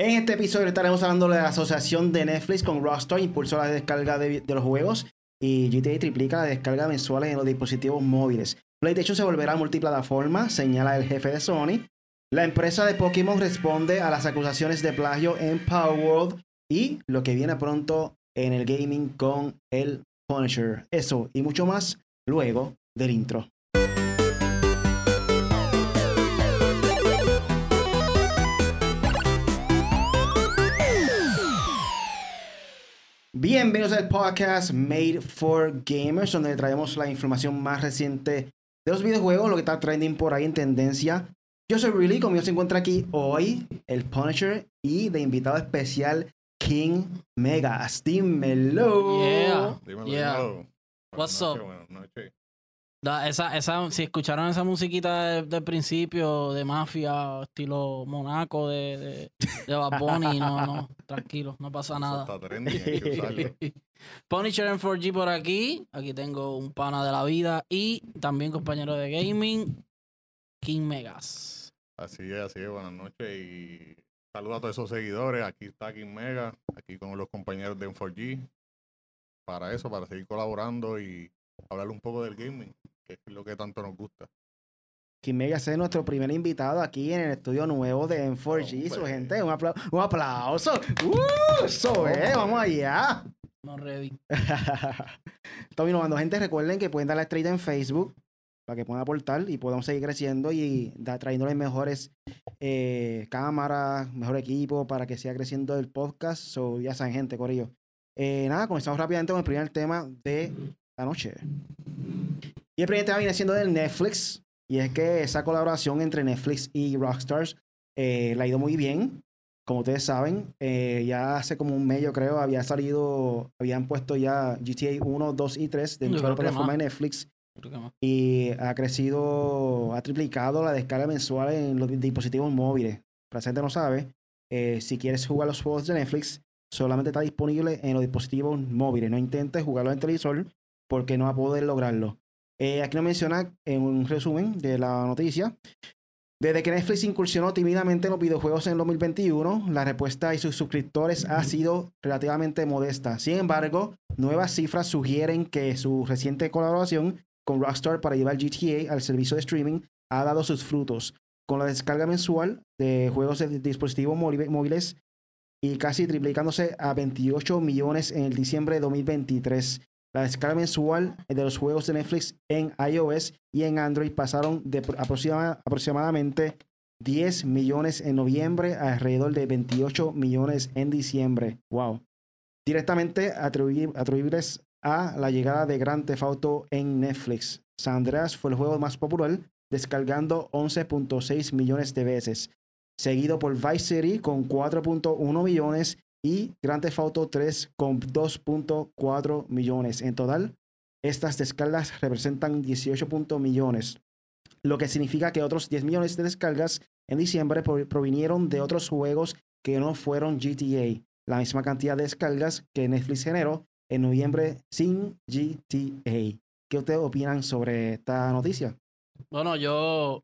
En este episodio estaremos hablando de la asociación de Netflix con Rockstar, impulsó la descarga de, de los juegos y GTA triplica la descarga mensuales en los dispositivos móviles. PlayStation se volverá multiplataforma, señala el jefe de Sony. La empresa de Pokémon responde a las acusaciones de plagio en Power World y lo que viene pronto en el gaming con el Punisher. Eso y mucho más luego del intro. Bienvenidos al podcast Made for Gamers, donde traemos la información más reciente de los videojuegos, lo que está trending por ahí en tendencia. Yo soy Really, conmigo se encuentra aquí hoy el Punisher y de invitado especial King Mega. Dímelo. Yeah. Dímelo, Yeah. dímelo. What's up? Da- esa, esa, si escucharon esa musiquita de- del principio de mafia, estilo Monaco de, de, de Bad Bunny, no, no, tranquilo, no pasa Eso nada. está trending, hay que usarlo. Punisher en 4G por aquí. Aquí tengo un pana de la vida y también compañero de gaming, King Megas. Así es, así es, buenas noches y saludos a todos esos seguidores. Aquí está King Mega, aquí con los compañeros de M4G. Para eso, para seguir colaborando y hablar un poco del gaming, que es lo que tanto nos gusta. King Mega es nuestro primer invitado aquí en el estudio nuevo de M4G. Su Hombre. gente, un, apla- un aplauso. ¡Uh! Eso es, vamos allá. No ready. Estamos innovando, gente. Recuerden que pueden dar la estrella en Facebook para que puedan aportar y podamos seguir creciendo y da, trayéndoles mejores eh, cámaras, mejor equipo para que siga creciendo el podcast. So, ya saben, gente, Corillo. Eh, nada, comenzamos rápidamente con el primer tema de la noche. Y el tema viene siendo del Netflix. Y es que esa colaboración entre Netflix y Rockstars eh, le ha ido muy bien. Como ustedes saben, eh, ya hace como un mes, yo creo, había salido, habían puesto ya GTA 1, 2 y 3 Yo dentro de la plataforma de Netflix. Y ha crecido, ha triplicado la descarga mensual en los dispositivos móviles. Para la gente no sabe, eh, si quieres jugar los juegos de Netflix, solamente está disponible en los dispositivos móviles. No intentes jugarlo en televisor porque no va a poder lograrlo. Eh, aquí nos menciona en un resumen de la noticia. Desde que Netflix incursionó tímidamente en los videojuegos en 2021, la respuesta de sus suscriptores ha sido relativamente modesta. Sin embargo, nuevas cifras sugieren que su reciente colaboración con Rockstar para llevar GTA al servicio de streaming ha dado sus frutos. Con la descarga mensual de juegos de dispositivos móvil- móviles y casi triplicándose a 28 millones en el diciembre de 2023. La descarga mensual de los juegos de Netflix en iOS y en Android pasaron de pro- aproxima- aproximadamente 10 millones en noviembre a alrededor de 28 millones en diciembre. Wow. Directamente atribuibles a la llegada de Grand Theft Auto en Netflix. San Andreas fue el juego más popular, descargando 11.6 millones de veces, seguido por Vice City con 4.1 millones y Grand Theft Auto 3 con 2.4 millones. En total, estas descargas representan 18 punto millones, lo que significa que otros 10 millones de descargas en diciembre pro- provinieron de otros juegos que no fueron GTA, la misma cantidad de descargas que Netflix generó en noviembre sin GTA. ¿Qué ustedes opinan sobre esta noticia? Bueno, yo.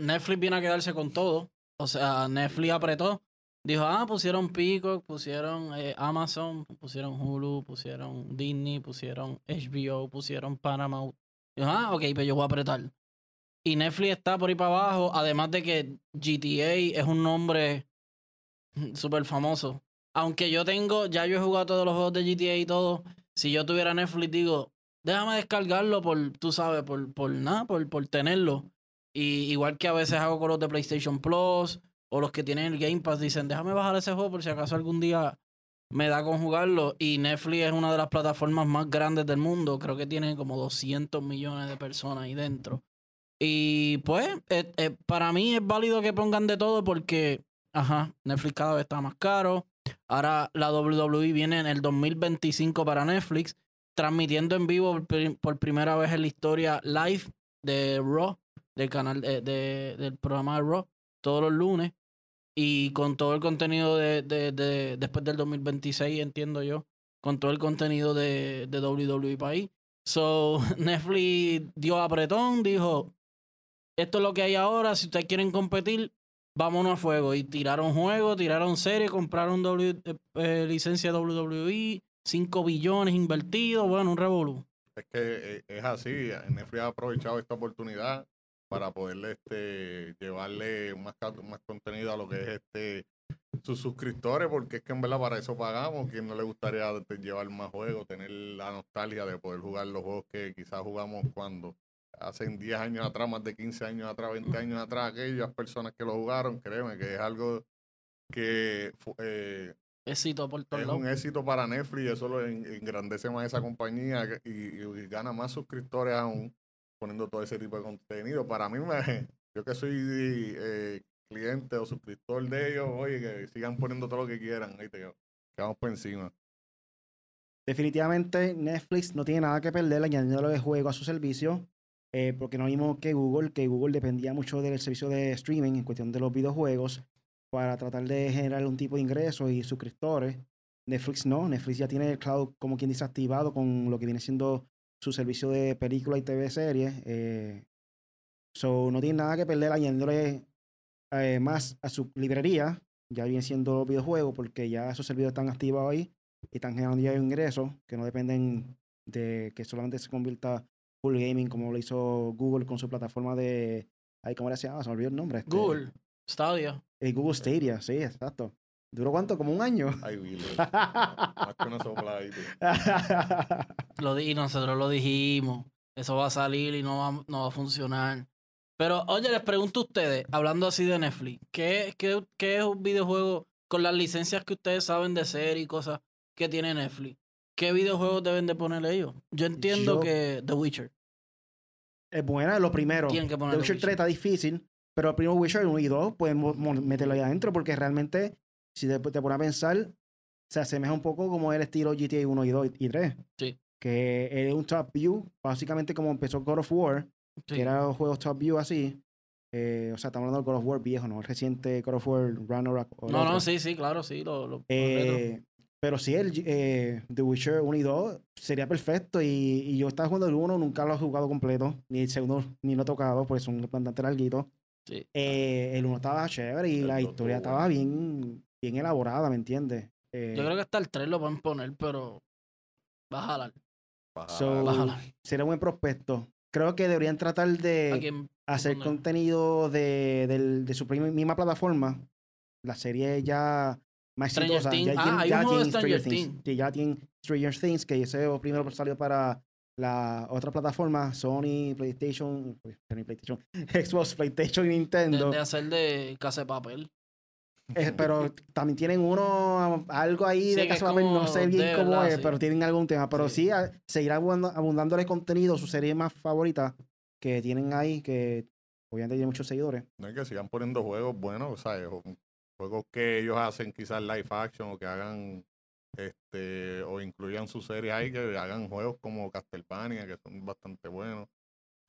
Netflix viene a quedarse con todo. O sea, Netflix apretó. Dijo, ah, pusieron Peacock, pusieron eh, Amazon, pusieron Hulu, pusieron Disney, pusieron HBO, pusieron Paramount. Dijo, ah, ok, pues yo voy a apretar. Y Netflix está por ahí para abajo, además de que GTA es un nombre súper famoso. Aunque yo tengo, ya yo he jugado todos los juegos de GTA y todo. Si yo tuviera Netflix, digo, déjame descargarlo por, tú sabes, por, por nada, por, por tenerlo. Y igual que a veces hago con los de PlayStation Plus o los que tienen el Game Pass, dicen, déjame bajar ese juego por si acaso algún día me da con jugarlo. Y Netflix es una de las plataformas más grandes del mundo. Creo que tiene como 200 millones de personas ahí dentro. Y pues, eh, eh, para mí es válido que pongan de todo porque, ajá, Netflix cada vez está más caro. Ahora la WWE viene en el 2025 para Netflix, transmitiendo en vivo por, pri- por primera vez en la historia live de Raw, del canal de, de- del programa de Raw, todos los lunes. Y con todo el contenido de, de- de- después del 2026, entiendo yo, con todo el contenido de, de WWE ahí. So, Netflix dio apretón, dijo, esto es lo que hay ahora, si ustedes quieren competir, vámonos a fuego. Y tiraron juegos, tiraron series, compraron eh, eh, licencia WWE, 5 billones invertidos, bueno, un revolú. Es que eh, es así, Netflix ha aprovechado esta oportunidad para poderle este, llevarle más, más contenido a lo que es este sus suscriptores, porque es que en verdad para eso pagamos. Quien no le gustaría llevar más juegos, tener la nostalgia de poder jugar los juegos que quizás jugamos cuando hace 10 años atrás, más de 15 años atrás, 20 años atrás, aquellas personas que lo jugaron, créeme que es algo que eh, Éxito por todos es un éxito para Netflix, eso lo en- engrandece más esa compañía y gana más suscriptores aún poniendo todo ese tipo de contenido. Para mí, me, yo que soy eh, cliente o suscriptor de ellos, oye, que sigan poniendo todo lo que quieran, ahí te quedamos por encima. Definitivamente Netflix no tiene nada que perder añadiéndole juego a su servicio, eh, porque no mismo que Google, que Google dependía mucho del servicio de streaming en cuestión de los videojuegos para tratar de generar un tipo de ingresos y suscriptores. Netflix no, Netflix ya tiene el cloud como quien dice activado con lo que viene siendo su servicio de película y TV series. Eh, so no tiene nada que perder añadiéndole eh, más a su librería, ya viene siendo los videojuegos, porque ya esos servidores están activados ahí y están generando ya ingresos que no dependen de que solamente se convierta full gaming como lo hizo Google con su plataforma de cómo se llama se me olvidó el nombre este, Google, Stadia. el Google Stadia sí exacto duró cuánto como un año Ay, Billy, más que una sopla. Lo di- y nosotros lo dijimos. Eso va a salir y no va, no va a funcionar. Pero, oye, les pregunto a ustedes, hablando así de Netflix, ¿qué, qué, qué es un videojuego con las licencias que ustedes saben de serie y cosas que tiene Netflix? ¿Qué videojuegos deben de poner ellos? Yo entiendo Yo- que The Witcher. es buena lo primero Tienen que poner The The Witcher 3 está difícil pero el primero Witcher 1 y 2 pueden mo- mo- meterlo ahí adentro porque realmente si te, te pones a pensar se asemeja un poco como el estilo GTA 1 y 2 y 3 Sí. que es un top view básicamente como empezó God of War Sí. que eran los juegos top view así. Eh, o sea, estamos hablando del God of War viejo, ¿no? El reciente God of War Ragnarok. No, no, otro. sí, sí, claro, sí. Lo, lo- lo. Eh, pero sí, el eh, The Witcher 1 y 2 sería perfecto. Y, y yo estaba jugando el 1, nunca lo he jugado completo. Ni el segundo, ni lo he tocado, pues son bastante larguitos. Sí. Eh, el 1 estaba chévere y El la historia estaba bien, bien elaborada, ¿me entiendes? Eh, Yo creo que hasta el 3 lo pueden poner, pero va a jalar. So- Va a jalar. sería un buen prospecto. Creo que deberían tratar ¿A de hacer poner? contenido de, su misma plataforma. La serie ya más Stranger exitosa. Things. Ya, Ah, tiene- hay ya un juego de tiene Stranger Things. Things. Sí, ya tiene Stranger Things, que ese primero salió para la otra plataforma, Sony, PlayStation, Sony, PlayStation, Xbox, PlayStation y De, Nintendo. de hacer de casa de papel. Eh, pero también tienen uno, algo ahí Sí, de casa papel, no sé bien cómo verdad, es, sí. pero tienen algún tema. Pero Sí. sí, a- seguir abundando, abundándole contenido, su serie más favorita que tienen ahí, que obviamente tiene muchos seguidores. No es que sigan poniendo juegos buenos, ¿sabes? Juegos que ellos hacen quizás live action o que hagan este o incluyan su serie ahí, que hagan juegos como Castlevania, que son bastante buenos.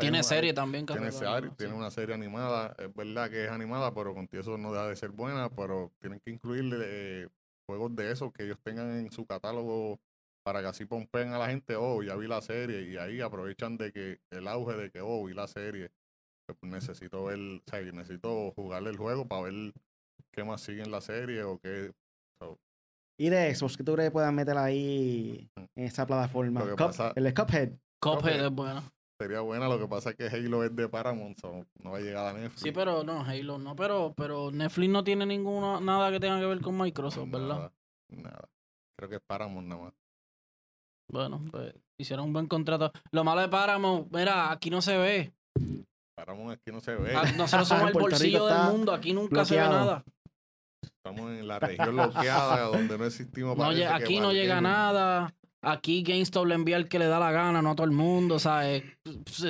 Tiene serie también. Tiene, serie- tiene una serie animada, es verdad que es animada, pero contigo eso no deja de ser buena, pero tienen que incluirle eh, juegos de esos que ellos tengan en su catálogo para que así pompeen a la gente, oh, ya vi la serie, y ahí aprovechan de que el auge de que, oh, vi la serie, pues, necesito ver, o sea, necesito jugarle el juego para ver qué más sigue en la serie o qué, Y de Xbox, que tú crees que puedan meter ahí en esa plataforma? Cup- pasa- el de Cuphead. Cuphead Cuphead. es buena. Sería buena, lo que pasa es que Halo es de Paramount, so no va a llegar a Netflix. Sí, pero no, Halo no. Pero, pero Netflix no tiene ninguna, nada que tenga que ver con Microsoft, ¿verdad? Nada. Creo que es Paramount nada más. Bueno, pues hicieron un buen contrato. Lo malo de Paramount, mira, aquí no se ve. Paramount aquí no se ve. Ah, Nosotros somos el bolsillo del mundo, aquí nunca se ve bloqueado. nada. Estamos en la región bloqueada donde no existimos. No, que aquí no llega nada. Aquí GameStop le envía el que le da la gana, no a todo el mundo, ¿sabes?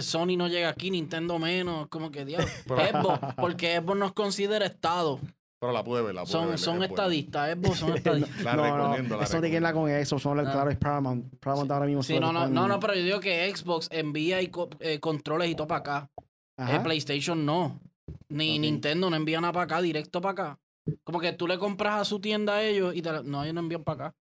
Sony no llega aquí, Nintendo menos, como que diablo. Pero, Xbox, porque Xbox nos considera Estado. pero la pude ver, la pude Son, ver, son estadistas, Xbox son estadistas. La no, recomiendo, no, la eso tiene que ver con eso, son Ah. claro, es Paramount. Paramount ahora mismo Sí, no, no, no, no, pero yo digo que Xbox envía y co- eh, controles y todo para acá. Ajá. Eh, PlayStation no. Ni. Nintendo no envía nada para acá, directo para acá. Como que tú le compras a su tienda a ellos y te la- no, ellos no envían para acá.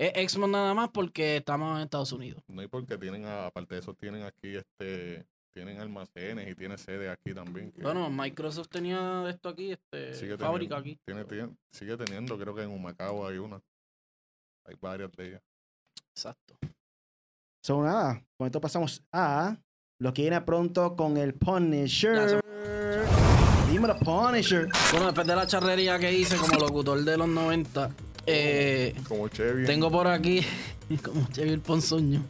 Es Xbox nada más porque estamos en Estados Unidos. No, y porque tienen, aparte de eso, tienen aquí este tienen almacenes y tiene sede aquí también. que Bueno, Microsoft tenía esto aquí, este, sigue fábrica teniendo- aquí. tiene- tiene- sigue teniendo, creo que en Humacao hay una. Hay varias de ellas. Exacto. So, nada, con esto pasamos a lo que viene pronto con el Punisher. Dímelo, Punisher. Bueno, después de la charrería que hice como locutor de los 90, eh, Como Chevy. tengo por aquí, como Chevy el Ponzoño,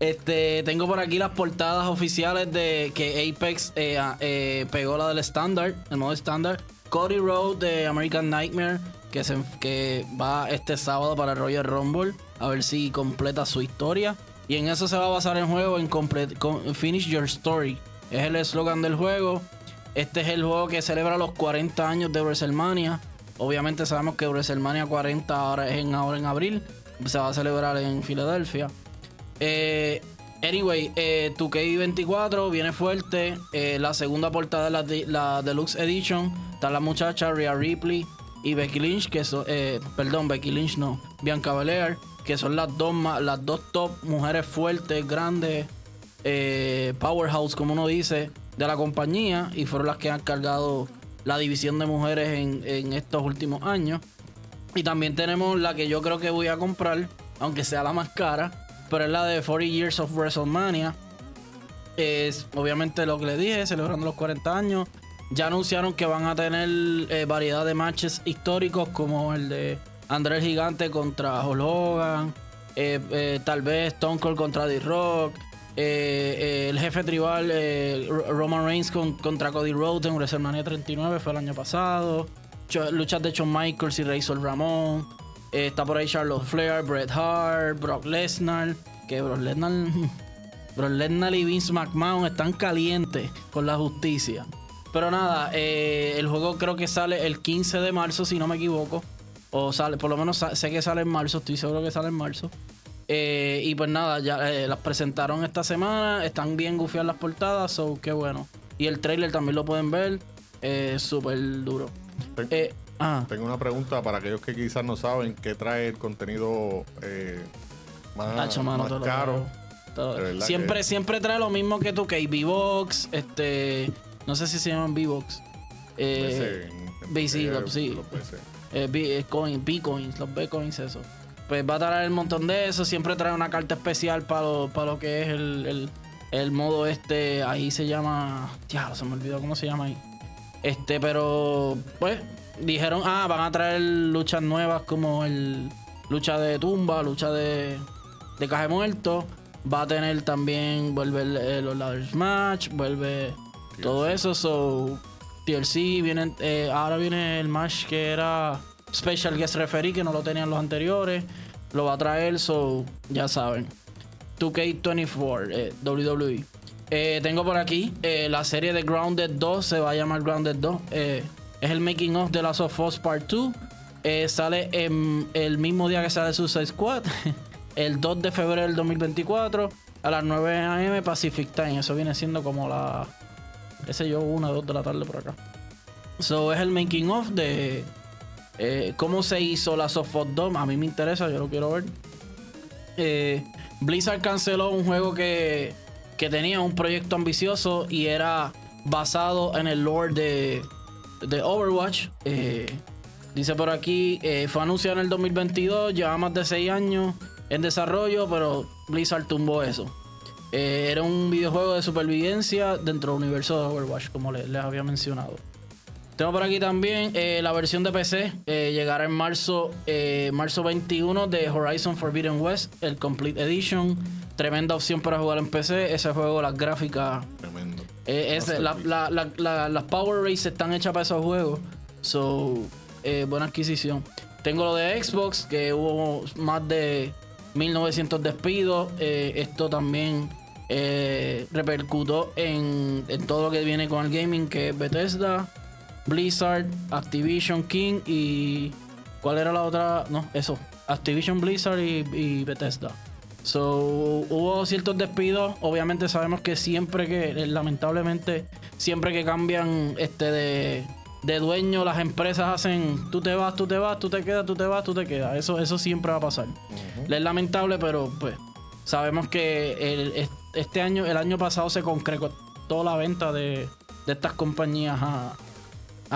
este, tengo por aquí las portadas oficiales de que Apex eh, a- eh, pegó la del estándar, el modo estándar. Cody Road de American Nightmare, que, se, que va este sábado para Royal Rumble, a ver si completa su historia. Y en eso se va a basar el juego, en con- Finish Your Story. Es el eslogan del juego. Este es el juego que celebra los 40 años de WrestleMania. Obviamente sabemos que WrestleMania 40 ahora es en, ahora en abril. Se va a celebrar en Filadelfia. Eh, anyway, eh, 2K24 viene fuerte. Eh, la segunda portada de la, de- la Deluxe Edition. Está la muchacha Rhea Ripley y Becky Lynch, que son, eh, perdón, Becky Lynch no, Bianca Belair, que son las dos, las dos top mujeres fuertes, grandes, powerhouse, como uno dice, de la compañía y fueron las que han cargado la división de mujeres en, en estos últimos años. Y también tenemos la que yo creo que voy a comprar, aunque sea la más cara, pero es la de 40 Years of WrestleMania. Es obviamente lo que le dije, celebrando los 40 años. Ya anunciaron que van a tener eh, variedad de matches históricos como el de André el Gigante contra Hulk Hogan, eh, eh, tal vez Stone Cold contra D-Rock, eh, el jefe tribal eh, Ro- Roman Reigns con- contra Cody Rhodes en WrestleMania 39 fue el año pasado. Luchas de Shawn Michaels y Razor Ramón. Eh, está por ahí Charlotte Flair, Bret Hart, Brock Lesnar. Que Brock Lesnar, Brock Lesnar y Vince McMahon están calientes con la justicia. Pero nada, el juego creo que sale el 15 de marzo, si no me equivoco. O sale, por lo menos sé que sale en marzo, estoy seguro que sale en marzo. Eh, y pues nada, ya eh, las presentaron esta semana. Están bien gufiadas las portadas, so qué bueno. Y el trailer también lo pueden ver. Eh, Súper duro. Ten- Eh, ah, Tengo una pregunta para aquellos que quizás no saben qué trae el contenido eh, más, Tacho, mano, más caro. Siempre, que- siempre trae lo mismo que tú, que hay V-Box, este. No sé si se llaman V-Box. Eh, PC, en- en B, sí, PC, lo- sí. los PC. eh, B- eh, coin, B-Coins, los B-Coins, eso. Pues va a traer un montón de eso. Siempre trae una carta especial para lo, para lo que es el, el, el modo este. Ahí se llama. Ya, se me olvidó cómo se llama ahí. Este, pero. Pues, dijeron, ah, van a traer luchas nuevas como el. Lucha de tumba, lucha de. De caje muerto. Va a tener también. Vuelve el, el- los Ladders Match. Vuelve todo eso. So. TLC vienen. eh, ahora viene el match que era. Special Guest Referee, que no lo tenían los anteriores. Lo va a traer, so. Ya saben. 2K24, eh, WWE. Eh, tengo por aquí eh, la serie de Grounded 2, se va a llamar Grounded 2. eh, es el making of de Last of Us Part 2. Eh, sale el mismo día que sale Suicide Squad, el 2 de febrero del 2024, a las 9 am Pacific Time. Eso viene siendo como la, qué sé yo, 1 o 2 de la tarde por acá. So es el making of de eh, cómo se hizo of Us 2. A mí me interesa, yo lo quiero ver. Eh, Blizzard canceló un juego que, que tenía un proyecto ambicioso y era basado en el lore de, de Overwatch. Eh, dice por aquí, fue anunciado en el 2022, lleva más de 6 años en desarrollo, pero Blizzard tumbó eso. Era un videojuego de supervivencia dentro del universo de Overwatch, como le- les había mencionado. Tengo por aquí también eh, la versión de PC. eh, llegará en marzo, eh, marzo 21 de Horizon Forbidden West, el Complete Edition. Tremenda opción para jugar en PC. Ese juego, las gráficas. Tremendo. la- la- la- las Power Races están hechas para esos juegos. So, buena adquisición. Tengo lo de Xbox, que hubo más de 1900 despidos. Esto también repercutó en, en todo lo que viene con el gaming, que es Bethesda, Blizzard, Activision King y. ¿Cuál era la otra? No, eso. Activision Blizzard y, y Bethesda. So, hubo ciertos despidos. Obviamente sabemos que siempre que, eh, lamentablemente, siempre que cambian este de, de dueño, las empresas hacen tú te vas, tú te vas, tú te quedas, tú te vas, tú te quedas. Eso, eso siempre va a pasar. Es lamentable, pero pues sabemos que el- es- este año, el año pasado se concretó, toda la venta de, de estas compañías a,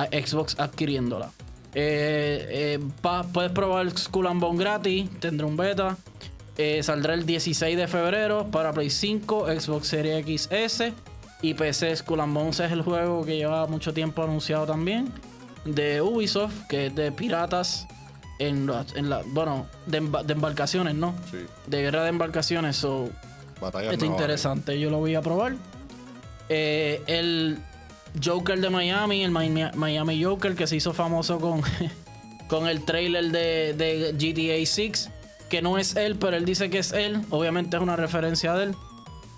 a Xbox adquiriéndola. Eh, eh, pa- puedes probar Skull and Bone gratis, tendrá un beta. Eh, saldrá el 16 de febrero para Play 5, Xbox Series XS y PC. Skull and Bones es el juego que lleva mucho tiempo anunciado también. De Ubisoft, que es de piratas en, la- en la, bueno, de, emba- de embarcaciones, ¿no? Sí, De guerra de embarcaciones. So, batallas esto es interesante, yo lo voy a probar. Eh, el Joker de Miami, el Mi- Miami Joker, que se hizo famoso con, con el trailer de, de GTA 6, que no es él, pero él dice que es él. Obviamente es una referencia de él.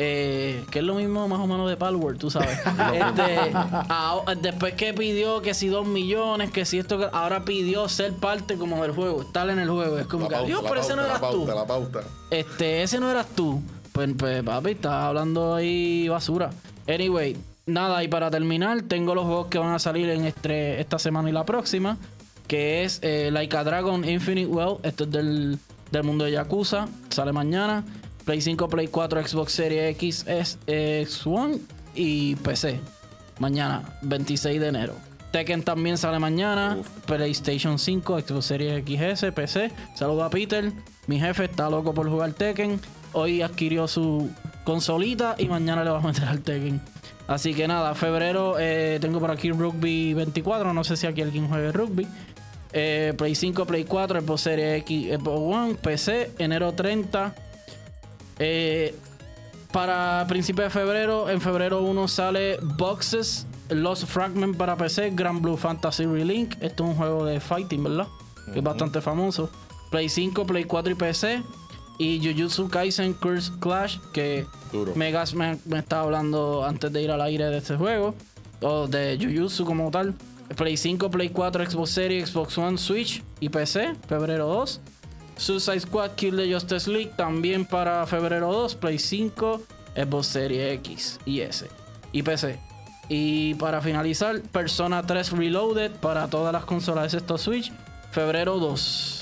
Eh, que es lo mismo más o menos de Palworld, tú sabes. Este, ah, después que pidió que si dos millones, que si esto, que- ahora pidió ser parte como del juego, estar en el juego. Es como La que, pauta, Dios, pero ese no eras tú La pauta. este, ese no eras tú. Pues, pues, papi, estás hablando ahí basura. Anyway, nada, y para terminar, tengo los juegos que van a salir en este, esta semana y la próxima. Que es eh, Like a Dragon Infinite Well. Esto es del, del mundo de Yakuza. Sale mañana. Play 5, Play 4, Xbox Series X, S, X1 y PC. Mañana, 26 de enero. Tekken también sale mañana. Uf. PlayStation 5, Xbox Series XS, PC. Saludo a Peter. Mi jefe está loco por jugar Tekken. Hoy adquirió su consolita y mañana le va a meter al Tekken. Así que nada, febrero eh, tengo por aquí Rugby 24. No sé si aquí alguien juegue rugby. Eh, Play 5, Play 4, Xbox Series X, Xbox One, PC, enero 30. Eh, para principios de febrero, en febrero 1 sale Boxes, Lost Fragment para PC, Grand Blue Fantasy Relink. Esto es un juego de fighting, ¿verdad? Que es bastante famoso. Play 5, Play 4 y PC. Y Jujutsu Kaisen Curse Clash, que Duro. Megas me, me estaba hablando antes de ir al aire de este juego. O de Jujutsu como tal. Play 5, Play 4, Xbox Series, Xbox One, Switch y PC, febrero 2. Suicide Squad Kill the Justice League también para febrero 2, Play 5, Xbox Series X y S y PC. Y para finalizar, Persona 3 Reloaded para todas las consolas excepto Switch, febrero 2.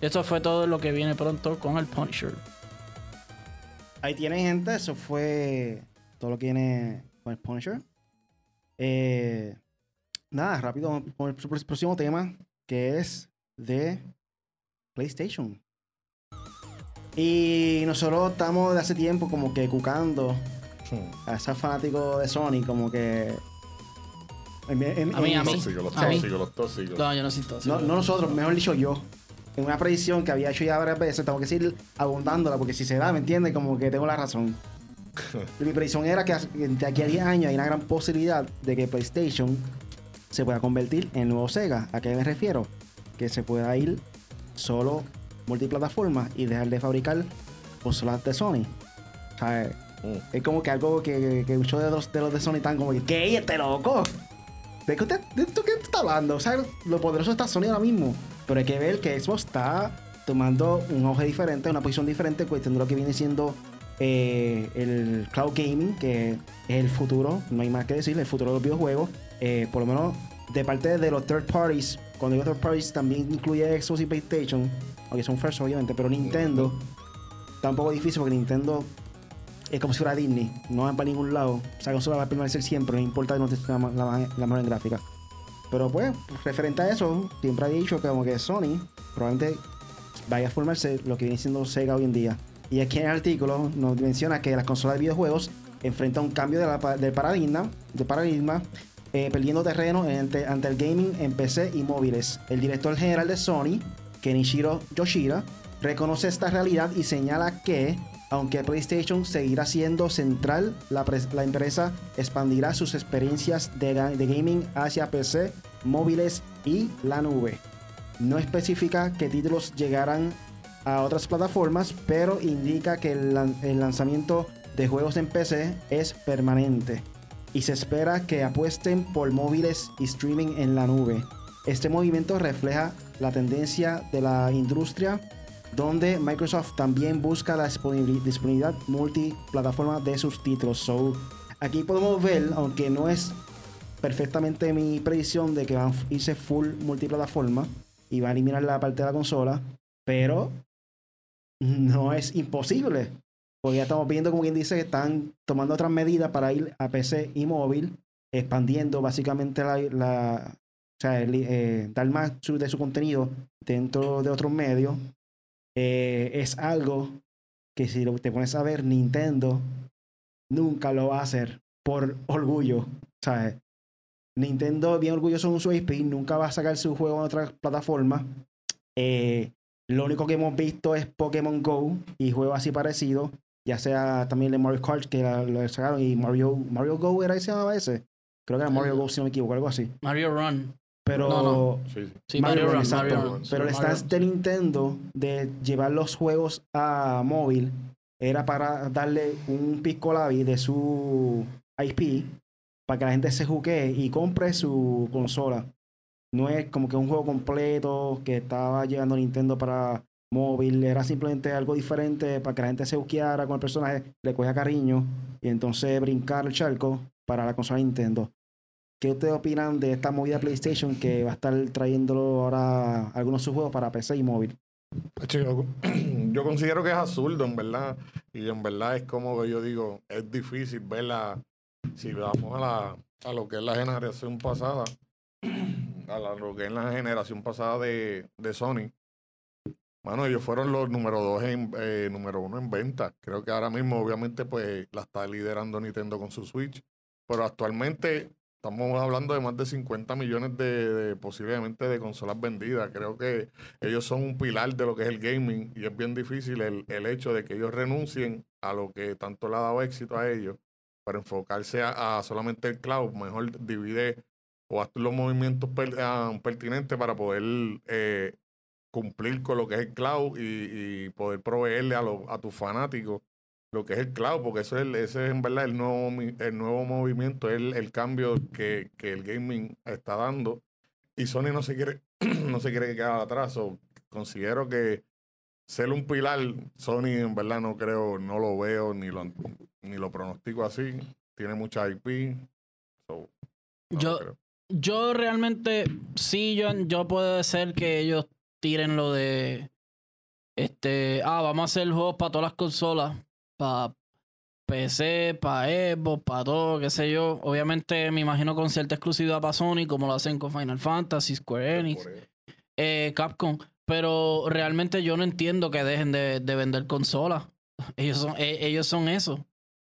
Esto fue todo lo que viene pronto con el Punisher. Ahí tienen, gente. Eso fue todo lo que viene con el Punisher. Eh, nada, rápido con el pr- próximo tema, que es de PlayStation. Y nosotros estamos de hace tiempo como que cucando a esos fanáticos de Sony, como que... en- en- A mí, en- a mí. Tóxicos, los A mí. tóxicos, los tóxicos. No, yo no así. No, no nosotros, mejor dicho yo. En una predicción que había hecho ya varias veces, tengo que seguir abundándola porque si se da, ¿me entiendes? Como que tengo la razón. Mi predicción era que de aquí a 10 años hay una gran posibilidad de que PlayStation se pueda convertir en nuevo Sega. ¿A qué me refiero? Que se pueda ir solo multiplataforma y dejar de fabricar consolas de Sony. O sea, Mm. es como que algo que, que muchos de los, de los de Sony están como que, ¿qué? ¿Este loco? ¿De qué usted, de qué está hablando? O sea, lo poderoso está Sony ahora mismo. Pero hay que ver que Xbox está tomando un auge diferente, una posición diferente, cuestión de lo que viene siendo eh, el cloud gaming, que es el futuro, no hay más que decir, el futuro de los videojuegos. Eh, por lo menos de parte de los third parties, cuando digo third parties también incluye Xbox y PlayStation, aunque son first obviamente, pero Nintendo está un poco difícil porque Nintendo es como si fuera Disney, no va para ningún lado. O sea, consola va a permanecer siempre, no importa que no esté la, la, la mejor en gráfica. Pero pues, referente a eso, siempre ha dicho que como que Sony probablemente vaya a formarse lo que viene siendo Sega hoy en día. Y aquí en el artículo nos menciona que las consolas de videojuegos enfrentan un cambio de la del paradigma, de paradigma eh, perdiendo terreno ante, ante el gaming en PC y móviles. El director general de Sony, Kenichiro Yoshida, reconoce esta realidad y señala que, aunque PlayStation seguirá siendo central, la, pres- la empresa expandirá sus experiencias de, ga- de gaming hacia PC, móviles y la nube. No especifica qué títulos llegarán a otras plataformas, pero indica que el, el lanzamiento de juegos en PC es permanente y se espera que apuesten por móviles y streaming en la nube. Este movimiento refleja la tendencia de la industria donde Microsoft también busca la disponibili- disponibilidad multiplataforma de sus títulos. So, aquí podemos ver, aunque no es perfectamente mi predicción de que van a irse full multiplataforma y va a eliminar la parte de la consola, pero no es imposible. Porque ya estamos viendo, como quien dice, que están tomando otras medidas para ir a PC y móvil, expandiendo básicamente la, o sea, eh, dar más de su contenido dentro de otros medios. Eh, es algo que si lo- te pones a ver, Nintendo nunca lo va a hacer por orgullo, ¿sabes? Nintendo, bien orgulloso de su IP, nunca va a sacar su juego en otra plataforma. Eh, lo único que hemos visto es Pokémon Go y juegos así parecidos, ya sea también el Mario Kart que lo sacaron y Mario, Mario Go era que se llamaba ese. Creo que era Mario Go si no me equivoco, algo así. Mario Run. Pero No, no. Sí, sí. Sí, Mario Mario, Run, Run. exacto. Mario Run. Pero el stance de Nintendo de llevar los juegos a móvil era para darle un pisco labi de su IP para que la gente se juque y compre su consola. No es como que un juego completo que estaba llegando Nintendo para móvil, era simplemente algo diferente para que la gente se juqueara con el personaje, le cogiera cariño y entonces brincar el charco para la consola Nintendo. ¿Qué ustedes opinan de esta movida PlayStation que va a estar trayéndolo ahora algunos de sus juegos para PC y móvil? Yo, considero que es absurdo, en verdad. Y en verdad es como yo digo, es difícil verla. Si vamos a, la, a lo que es la generación pasada, a la- lo que es la generación pasada de, Sony. Mano, ellos fueron los número dos en, eh, número uno en venta. Creo que ahora mismo, obviamente, pues la está liderando Nintendo con su Switch. Pero actualmente estamos hablando de más de 50 millones de, posiblemente de consolas vendidas. Creo que ellos son un pilar de lo que es el gaming y es bien difícil el, el hecho de que ellos renuncien a lo que tanto le ha dado éxito a ellos para enfocarse a, solamente el cloud. Mejor divide o haz los movimientos per- ah, pertinentes para poder eh, cumplir con lo que es el cloud y, y poder proveerle a, los a tus fanáticos lo que es el cloud, porque eso es, el- ese es en verdad el nuevo, el nuevo movimiento, el, el cambio que, que el gaming está dando. Y Sony no se quiere, no se quiere quedar atrás. So, considero que ser un pilar, Sony en verdad no creo, no lo veo ni lo, ni lo pronostico así. Tiene mucha IP. so, no Yo, yo realmente, sí, yo, yo puede ser que ellos tiren lo de, este, ah, vamos a hacer juegos para todas las consolas, para PC, para Xbox, para todo, qué sé yo. Obviamente me imagino con cierta exclusividad para Sony, como lo hacen con Final Fantasy, Square Enix, eso. eh, Capcom. Pero realmente yo no entiendo que dejen de, de vender consolas. Ellos son, e- ellos son eso.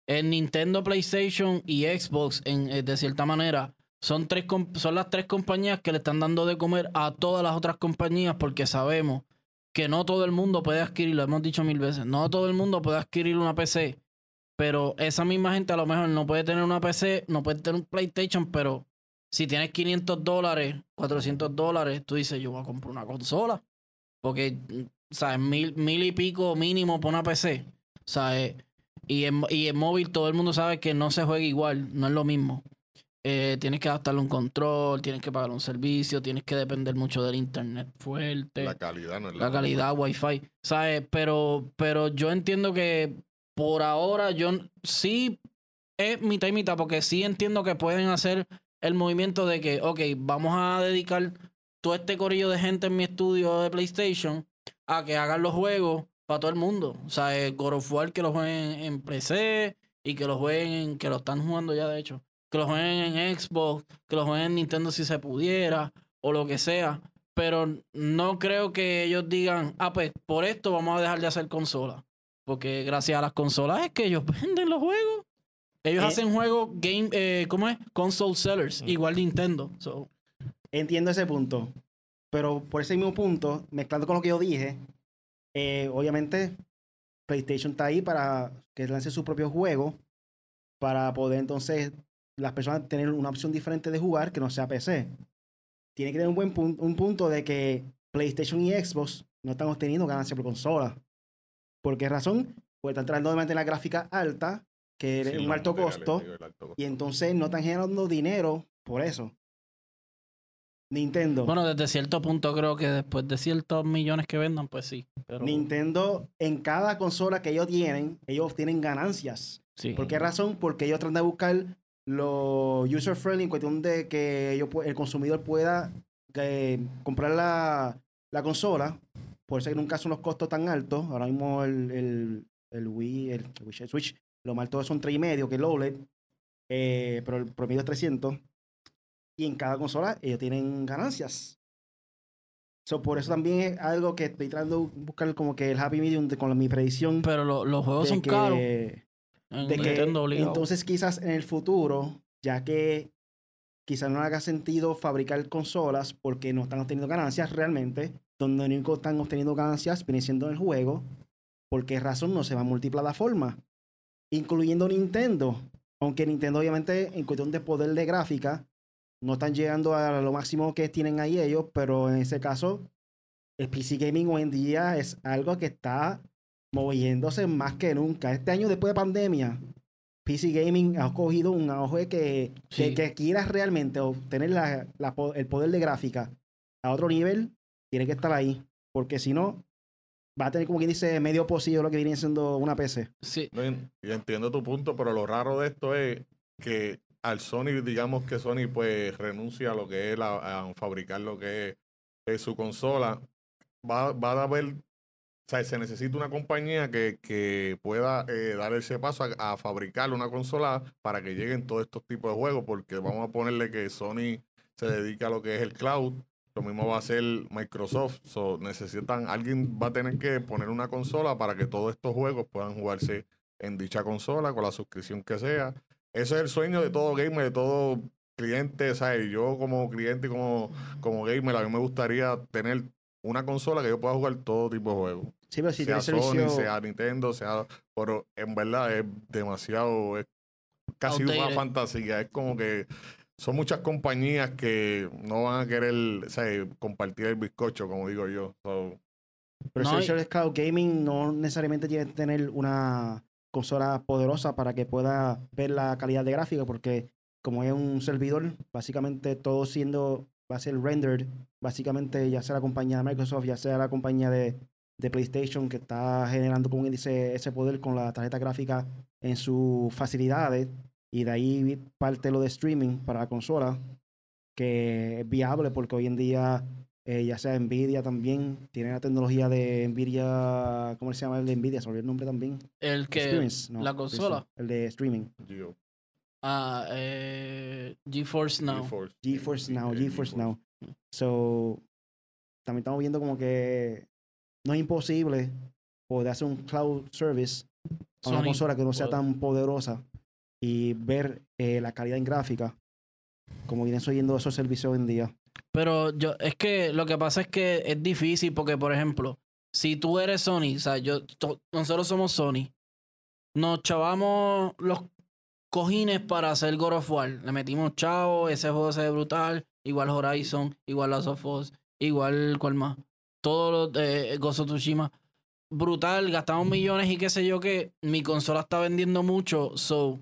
En Nintendo, PlayStation y Xbox, en, eh, de cierta manera, son, tres, son las tres compañías que le están dando de comer a todas las otras compañías porque sabemos que no todo el mundo puede adquirir, lo hemos dicho mil veces, no todo el mundo puede adquirir una PC. Pero esa misma gente a lo mejor no puede tener una PC, no puede tener un PlayStation, pero si tienes 500 dólares, 400 dólares, tú dices, yo voy a comprar una consola. Porque, mm, ¿sabes? Mil, mil y pico mínimo por una PC. ¿Sabes? Y en, y en móvil todo el mundo sabe que no se juega igual, no es lo mismo. Eh, tienes que adaptarle un control, tienes que pagar un servicio, tienes que depender mucho del internet fuerte La calidad no es la calidad Wi-Fi, ¿sabes? Pero, pero yo entiendo que por ahora yo sí es mitad y mitad, porque sí entiendo que pueden hacer el movimiento de que, ok, vamos a dedicar todo este corillo de gente en mi estudio de PlayStation a que hagan los juegos para todo el mundo. O sea, eh, God of War que lo jueguen en PC y que lo jueguen, en- que lo están jugando ya de hecho, que lo jueguen en Xbox, que lo jueguen en Nintendo si se pudiera, o lo que sea pero no creo que ellos digan, ah, pues por esto vamos a dejar de hacer consolas. Porque gracias a las consolas es que ellos venden los juegos. Ellos Eh, hacen juegos game, eh, ¿cómo es? Console sellers, igual Nintendo. So, Entiendo ese punto. Pero por ese mismo punto, mezclando con lo que yo dije, eh, obviamente PlayStation está ahí para que lance su propio juego, para poder entonces las personas tener una opción diferente de jugar que no sea PC. Tiene que tener un buen pun- un punto de que PlayStation y Xbox no están obteniendo ganancias por consola. ¿Por qué razón? Porque están tratando de mantener la gráfica alta, que es un alto costo, digo, el alto costo. y entonces no están generando dinero por eso. Nintendo. bueno, desde cierto punto creo que después de ciertos millones que vendan, pues sí. Pero, Nintendo, en cada consola que ellos tienen, ellos tienen ganancias. sí. ¿Por qué razón? Porque ellos tratan de buscar lo user friendly en cuestión de que pu- el consumidor pueda eh, comprar la, la consola. Por eso que nunca son los costos tan altos. Ahora mismo el, el el Wii, el, el Switch, lo más todo son 3,5, que es el OLED, eh, pero el promedio es 300. Y en cada consola ellos tienen ganancias. So, por eso también es algo que estoy tratando de buscar como que el happy medium de- con mi predicción. Pero lo- los juegos son que- caros. En de que Nintendo obligado. entonces quizás en el futuro, ya que quizás no haga sentido fabricar consolas porque no están obteniendo ganancias realmente, donde único están obteniendo ganancias viene siendo en el juego, ¿por qué razón no se va a multiplataforma? Incluyendo Nintendo, aunque Nintendo obviamente en cuestión de poder de gráfica no están llegando a lo máximo que tienen ahí ellos, pero en ese caso el PC gaming hoy en día es algo que está moviéndose más que nunca. Este año después de pandemia, PC Gaming ha cogido un auge que, que, Sí. que quieras realmente obtener la- la po- el poder de gráfica a otro nivel, tiene que estar ahí. Porque si no, va a tener como quien dice medio posible lo que viene siendo una PC. Sí, No, en- y entiendo tu punto, pero lo raro de esto es que al Sony, digamos que Sony pues renuncia a lo que es la- a fabricar lo que es, es su consola, va, va a haber, sea, se necesita una compañía que, que pueda eh, dar ese paso a, a fabricar una consola para que lleguen todos estos tipos de juegos, porque vamos a ponerle que Sony se dedica a lo que es el cloud, lo mismo va a hacer Microsoft. So, necesitan, alguien va a tener que poner una consola para que todos estos juegos puedan jugarse en dicha consola con la suscripción que sea. Ese es el sueño de todo gamer, de todo cliente. ¿sabes? Yo como cliente y como, como gamer, a mí me gustaría tener una consola que yo pueda jugar todo tipo de juegos. Sí, pero si sea tiene servicio... Sony, sea Nintendo, sea... Pero en verdad es demasiado... Es casi una fantasía. Es como que son muchas compañías que no van a querer ¿sabes? compartir el bizcocho, como digo yo. So, Pero No, el y- servicio de cloud gaming no necesariamente tiene que tener una consola poderosa para que pueda ver la calidad de gráfica, porque como es un servidor, básicamente todo siendo, va a ser rendered, básicamente ya sea la compañía de Microsoft, ya sea la compañía de, de PlayStation que está generando como dice ese poder con la tarjeta gráfica en sus facilidades, y de ahí parte lo de streaming para la consola, que es viable porque hoy en día eh, ya sea Nvidia también, tiene la tecnología de Nvidia, ¿cómo se llama el de Nvidia? Se olvidó el nombre también. el que. Experience, no, la consola. El de streaming. Ah, eh, GeForce Now. GeForce. GeForce Now, GeForce Now. So, también estamos viendo como que no es imposible poder hacer un cloud service a una Sony consola que no sea tan poderosa y ver eh, la calidad en gráfica como vienen oyendo esos servicios hoy en día. Pero yo, es que lo que pasa es que es difícil porque, por ejemplo, si tú eres Sony, o sea, yo, to- nosotros somos Sony, nos chavamos los cojines para hacer God of War. Le metimos chavo, ese juego se ve brutal, igual Horizon, igual Last of Us, igual, ¿cuál más? Todos los de Ghost of Tsushima. Brutal, gastamos millones y qué sé yo que mi consola está vendiendo mucho, so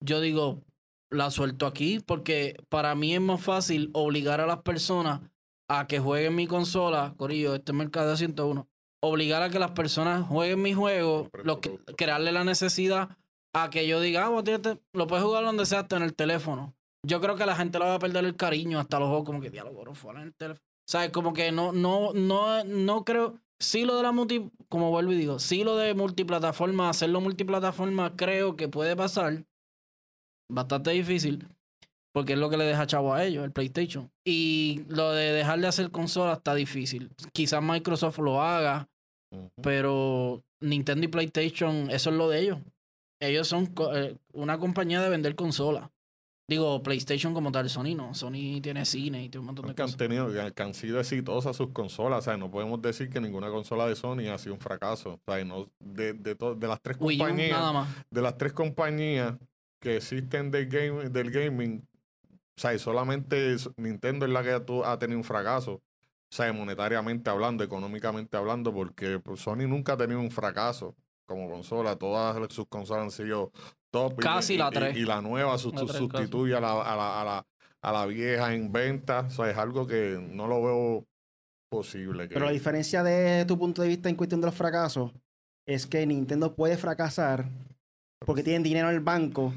yo digo, la suelto aquí porque para mí es más fácil obligar a las personas a que jueguen mi consola, Corillo, este es mercado de 101, obligar a que las personas jueguen mi juego, Compren lo tu que- crearle la necesidad a que yo diga, ah, tírate, lo puedes jugar donde sea, hasta en el teléfono. Yo creo que la gente le va a perder el cariño hasta los juegos, como que diálogo, War en el teléfono. ¿Sabes? Como que no, no, no, no creo. Sí, lo de la multi, como vuelvo y digo, sí, lo de multiplataforma, hacerlo multiplataforma, creo que puede pasar. Bastante difícil. Porque es lo que le deja chavo a ellos, el PlayStation. Y lo de dejar de hacer consolas está difícil. Quizás Microsoft lo haga, pero Nintendo y PlayStation, eso es lo de ellos. Ellos son co- eh, una compañía de vender consolas. Digo, PlayStation como tal, Sony no. Sony tiene cine y tiene un montón de que han cosas. tenido, que han sido exitosas sus consolas. O sea, no podemos decir que ninguna consola de Sony ha sido un fracaso. O sea, no, de, de, las tres Wii U, compañías, nada más. de las tres compañías que existen del, game, del gaming, o sea, solamente Nintendo es la que ha tenido un fracaso. O sea, monetariamente hablando, económicamente hablando, porque pues, Sony nunca ha tenido un fracaso como consola. Todas sus consolas han sido top. y- Casi y, la y- tres. Y, la nueva La sustituye a la, a, la, a, la, a la vieja en venta. O sea, es algo que no lo veo posible. que- Pero la diferencia de tu punto de vista en cuestión de los fracasos es que Nintendo puede fracasar porque tienen dinero en el banco,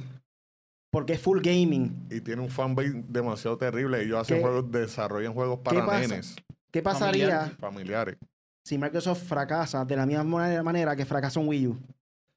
porque es full gaming. y tiene un fanbase demasiado terrible. Ellos hacen ¿Qué- juegos, desarrollan juegos para pasa? nenes ¿Qué pasaría Familiar. familiares. Si Microsoft fracasa de la misma manera, que fracasó en Wii U?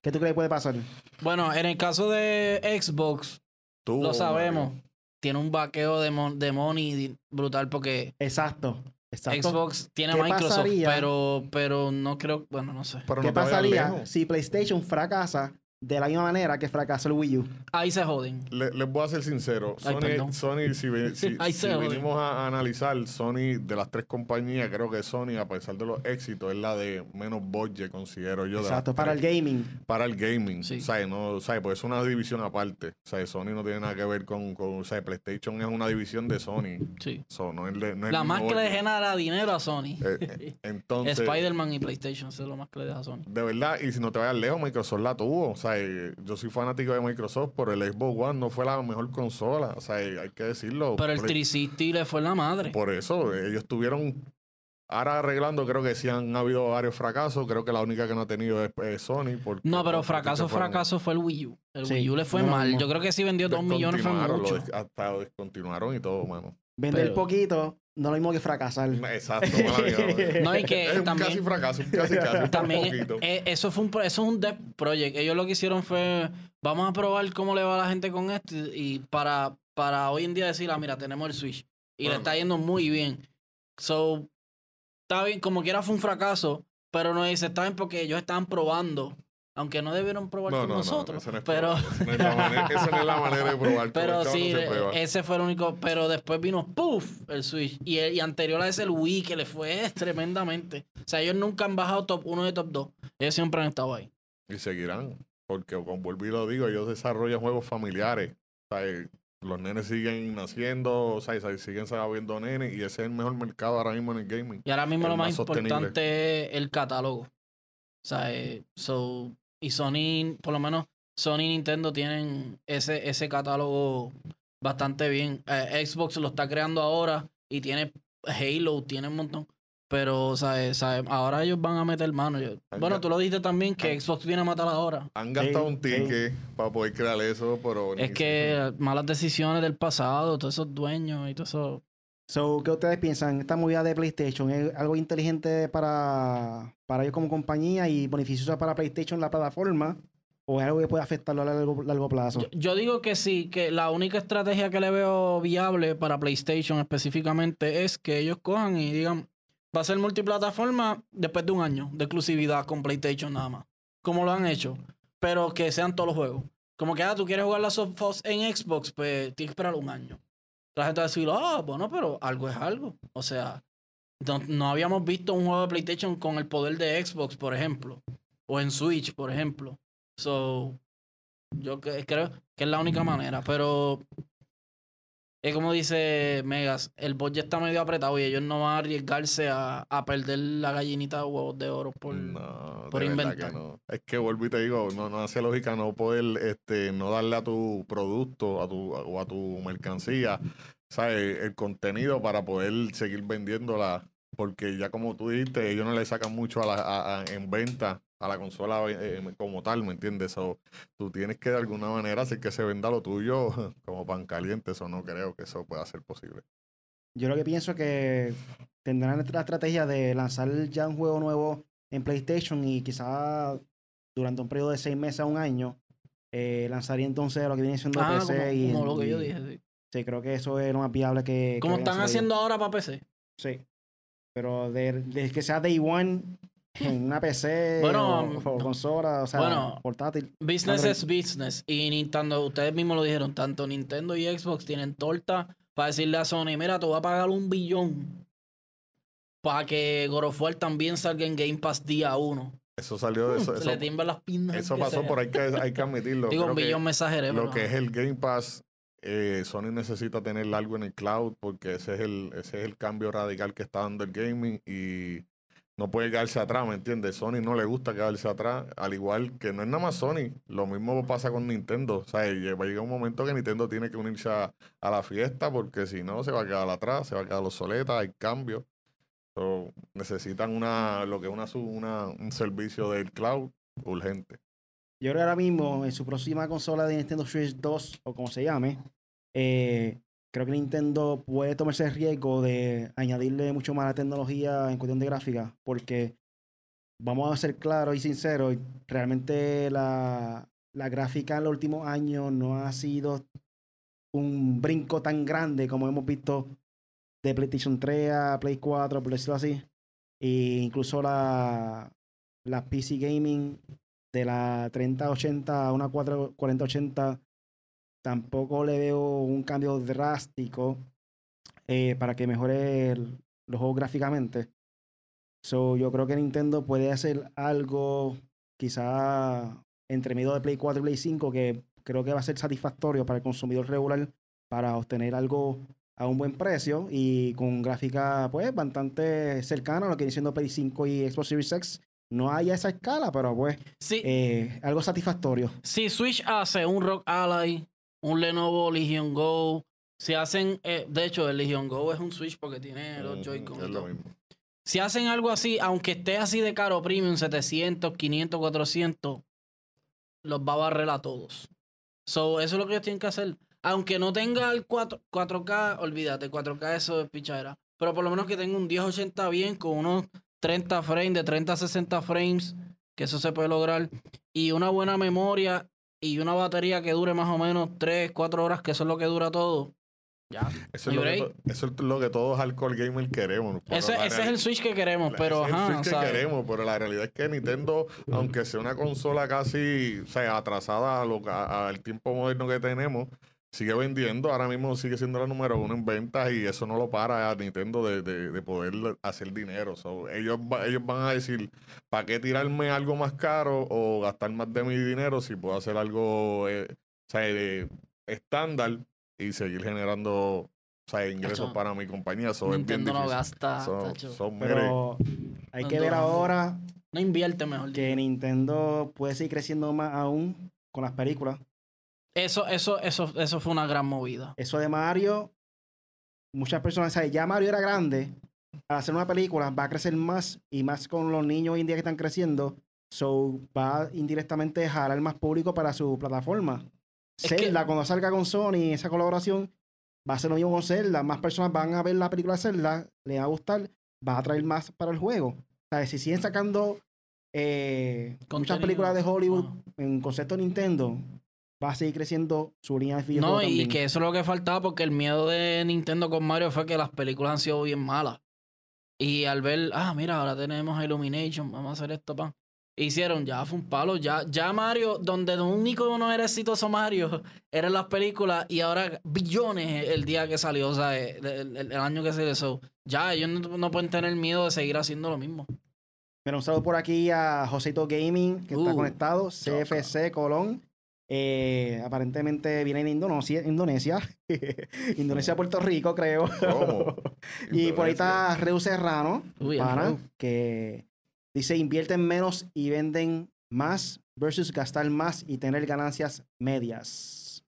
¿Qué tú crees que puede pasar? Bueno, en el caso de Xbox, Tú, lo sabemos. Mario. Tiene un vaqueo de, mon- de money brutal porque Exacto. Exacto. Xbox tiene ¿Qué Microsoft, pasaría? pero, pero no creo, bueno, no sé. Pero ¿Qué no pasaría si PlayStation fracasa de la misma manera que fracasó el Wii U? Ahí se joden. Le- les voy a ser sincero. Ay, Sony. Sony, si, ve- si- vinimos a, a analizar, Sony, de las tres compañías, creo que Sony, a pesar de los éxitos, es la de menos budget, considero yo. Exacto, para el gaming. Para el gaming. Sí. ¿sabes? No, ¿sabes? Pues es una división aparte. O sea, Sony no tiene nada que ver con, con ¿sabes? PlayStation es una división de Sony. Sí. So, no es de- no es La más que le genera dinero a Sony. Eh, eh, entonces, Spider-Man y PlayStation, eso es lo más que le deja a Sony. de verdad, y si no te vayas lejos, Microsoft la tuvo. O sea, yo soy fanático de Microsoft, pero el Xbox One no fue la mejor consola. O sea, hay que decirlo. Pero el Play- 360 le fue la madre. Por eso, ellos tuvieron. Ahora arreglando, creo que sí han habido varios fracasos. Creo que la única que no ha tenido es, es Sony. Porque, No, pero fracaso, fracaso fue el Wii U. El Sí, Wii U le fue no, mal. no. Yo creo que sí vendió dos millones fue mucho. hasta lo descontinuaron y todo, mano. Vender Pero- poquito, no lo mismo que fracasar. Exacto, mía. No, y que es un también- casi fracaso, un casi casi, un También poquito. eh, eso fue un eso es un dev project. Ellos lo que hicieron fue vamos a probar cómo le va a la gente con esto y para, para hoy en día decir, ah, mira, tenemos el Switch y le está yendo muy bien. So, está bien, como quiera fue un fracaso, pero no dice, está bien porque ellos estaban probando, aunque no debieron probar no, con no, nosotros, no, no es pero probar, eso no es la manera, eso no es la manera de probar. pero sí, prueba. ese fue el único, pero después vino puff el Switch y, el- y anterior a ese el Wii que le fue tremendamente. O sea, ellos nunca han bajado top 1 de top 2. Ellos siempre han estado ahí. Y seguirán, porque como vuelvo y lo digo, ellos desarrollan juegos familiares. O sea, eh, los nenes siguen naciendo, o sea, siguen sabiendo nenes, y ese es el mejor mercado ahora mismo en el gaming. Y ahora mismo El lo más, importante es el catálogo. O sea, eh, so, y Sony, por lo menos Sony y Nintendo tienen ese, ese catálogo bastante bien. Eh, Xbox lo está creando ahora y tiene Halo, tiene un montón. Pero, o sea, eh, sabe, ahora ellos van a meter mano. Yo- bueno, tú lo dijiste también que. Xbox viene a matar ahora. Han gastado un ticket para poder crear eso, pero... Es que malas decisiones del pasado, todos esos dueños y todo eso. So, ¿qué ustedes piensan? ¿Esta movida de PlayStation es algo inteligente para, para ellos como compañía y beneficioso para PlayStation, la plataforma? ¿O es algo que puede afectarlo a largo, plazo? Yo, digo que sí, que la única estrategia que le veo viable para PlayStation específicamente es que ellos cojan y digan, va a ser multiplataforma después de un año de exclusividad con PlayStation nada más. Como lo han hecho. Pero que sean todos los juegos. Como que, ah, tú quieres jugar la of Us en Xbox, pues tienes que esperar un año. La gente va a decir, ah, bueno, pero algo es algo. O sea, no, no habíamos visto un juego de PlayStation con el poder de Xbox, por ejemplo. O en Switch, por ejemplo. So, yo creo que es la única manera, pero es como dice Megas, el budget está medio apretado y ellos no van a arriesgarse a, a perder la gallinita de huevos de oro por... No, por inventar. que no. Es que vuelvo y te digo, no, no hace lógica no poder, este, no darle a tu producto a tu, o a tu mercancía, ¿sabes? El contenido para poder seguir vendiéndola. Porque ya como tú dijiste, ellos no le sacan mucho a la, a- a- en venta a la consola eh, como tal, ¿me entiendes? So, tú tienes que de alguna manera hacer que se venda lo tuyo como pan caliente. Eso no creo que eso pueda ser posible. Yo lo que pienso que tendrán la estrategia de lanzar ya un juego nuevo en PlayStation y quizá durante un periodo de seis meses a un año eh, lanzaría entonces lo que viene siendo Ah, PC como, y, como lo que yo dije, sí. Sí, creo que eso es lo más viable que... Como están haciendo ahora para PC. Sí. Pero de, de que sea Day One en una PC Bueno, o, o consola, o sea, bueno, portátil. Business es business. Y Nintendo, ustedes mismos lo dijeron, tanto Nintendo y Xbox tienen torta para decirle a Sony, mira, te voy a pagar un billón para que God of War también salga en Game Pass día uno. Eso salió de eso. Se Eso, le tiemblan las pintas. eso pasó por ahí que hay que admitirlo. Digo, Creo un billón mensajeros. Lo que es el Game Pass, eh, Sony necesita tener algo en el cloud porque ese es el, ese es el cambio radical que está dando el gaming y no puede quedarse atrás, ¿me entiendes? Sony no le gusta quedarse atrás, al igual que no es nada más Sony, lo mismo pasa con Nintendo, o sea, va a llegar un momento que Nintendo tiene que unirse a, la fiesta porque si no se va a quedar atrás, se va a quedar obsoleta, hay cambios. So, necesitan una, lo que es una, un servicio del cloud urgente. Yo creo ahora mismo en su próxima consola de Nintendo Switch 2, o como se llame, eh, creo que Nintendo puede tomarse el riesgo de añadirle mucho más la tecnología en cuestión de gráfica, porque vamos a ser claros y sinceros, realmente la, la gráfica en los últimos años no ha sido un brinco tan grande como hemos visto de PlayStation 3 a Play 4, por decirlo así. E incluso la, la PC Gaming de la 3080 a una 4 4080 tampoco le veo un cambio drástico eh, para que mejore el- los juegos gráficamente. So, yo creo que Nintendo puede hacer algo quizá entre medio de Play 4 y Play 5 que creo que va a ser satisfactorio para el consumidor regular para obtener algo a un buen precio y con gráfica pues bastante cercana a lo que viene siendo Play 5 y Xbox Series X. No hay a esa escala, pero pues Sí, eh, algo satisfactorio. si Switch hace un Rock Ally, un Lenovo Legion Go, si hacen, eh, de hecho el Legion Go es un Switch porque tiene los Joy-Con. y es lo todo. mismo. Si hacen algo así, aunque esté así de caro premium, 700, 500, 400, los va a barrer a todos. So, eso es lo que ellos tienen que hacer. Aunque no tenga el 4, 4K, olvídate, 4K eso es pichadera. Pero por lo menos que tenga un 1080 bien con unos 30 frames, de 30 a 60 frames, que eso se puede lograr. Y una buena memoria y una batería que dure más o menos 3, 4 horas, que eso es lo que dura todo. Ya. Eso, ¿Y es lo que, eso es lo que todos hardcore gamers queremos. Ese, ese es el Switch que queremos, la- pero ese es el. Switch que queremos, pero la realidad es que Nintendo, aunque sea una consola casi o sea, atrasada a lo, a- al tiempo moderno que tenemos, sigue vendiendo. Ahora mismo sigue siendo la número uno en ventas y eso no lo para a Nintendo de, de- de poder hacer dinero. So, ellos, ellos van a decir, ¿para qué tirarme algo más caro o gastar más de mi dinero si puedo hacer algo eh, o sea, eh, estándar y seguir generando o sea, ingresos para mi compañía? So, Nintendo no gasta. So- so, Pero hay que ver ahora No invierte mejor. que. Nintendo puede seguir creciendo más aún con las películas. Eso, eso, eso, eso fue una gran movida. Eso de Mario, muchas personas saben, ya Mario era grande, al hacer una película va a crecer más y más con los niños hoy en día que están creciendo, so va a indirectamente jalar más público para su plataforma. Es que- Zelda, cuando salga con Sony, esa colaboración, va a ser lo mismo con Zelda, más personas van a ver la película de Zelda, le va a gustar, va a atraer más para el juego. O sea, si siguen sacando eh, muchas películas de Hollywood Ajá. en concepto Nintendo, va a seguir creciendo su línea de videojuegos No, y que eso es lo que faltaba porque el miedo de Nintendo con Mario fue que las películas han sido bien malas. Y al ver, ah, mira, ahora tenemos Illumination, vamos a hacer esto, pan. Hicieron, ya fue un palo, ya, ya Mario, donde lo único no era exitoso Mario, eran las películas y ahora billones el día que salió, o sea, el, el- el año que se hizo. Ya, ellos no, no pueden tener miedo de seguir haciendo lo mismo. Mira, un saludo por aquí a Joseito Gaming, que está Uh, conectado. CFC Colón. Eh, aparentemente viene de Indonesia. Indonesia, Indonesia Puerto Rico, creo. ¿Cómo? y por ahí está Reu Serrano, Uy, que dice invierten menos y venden más versus gastar más y tener ganancias medias.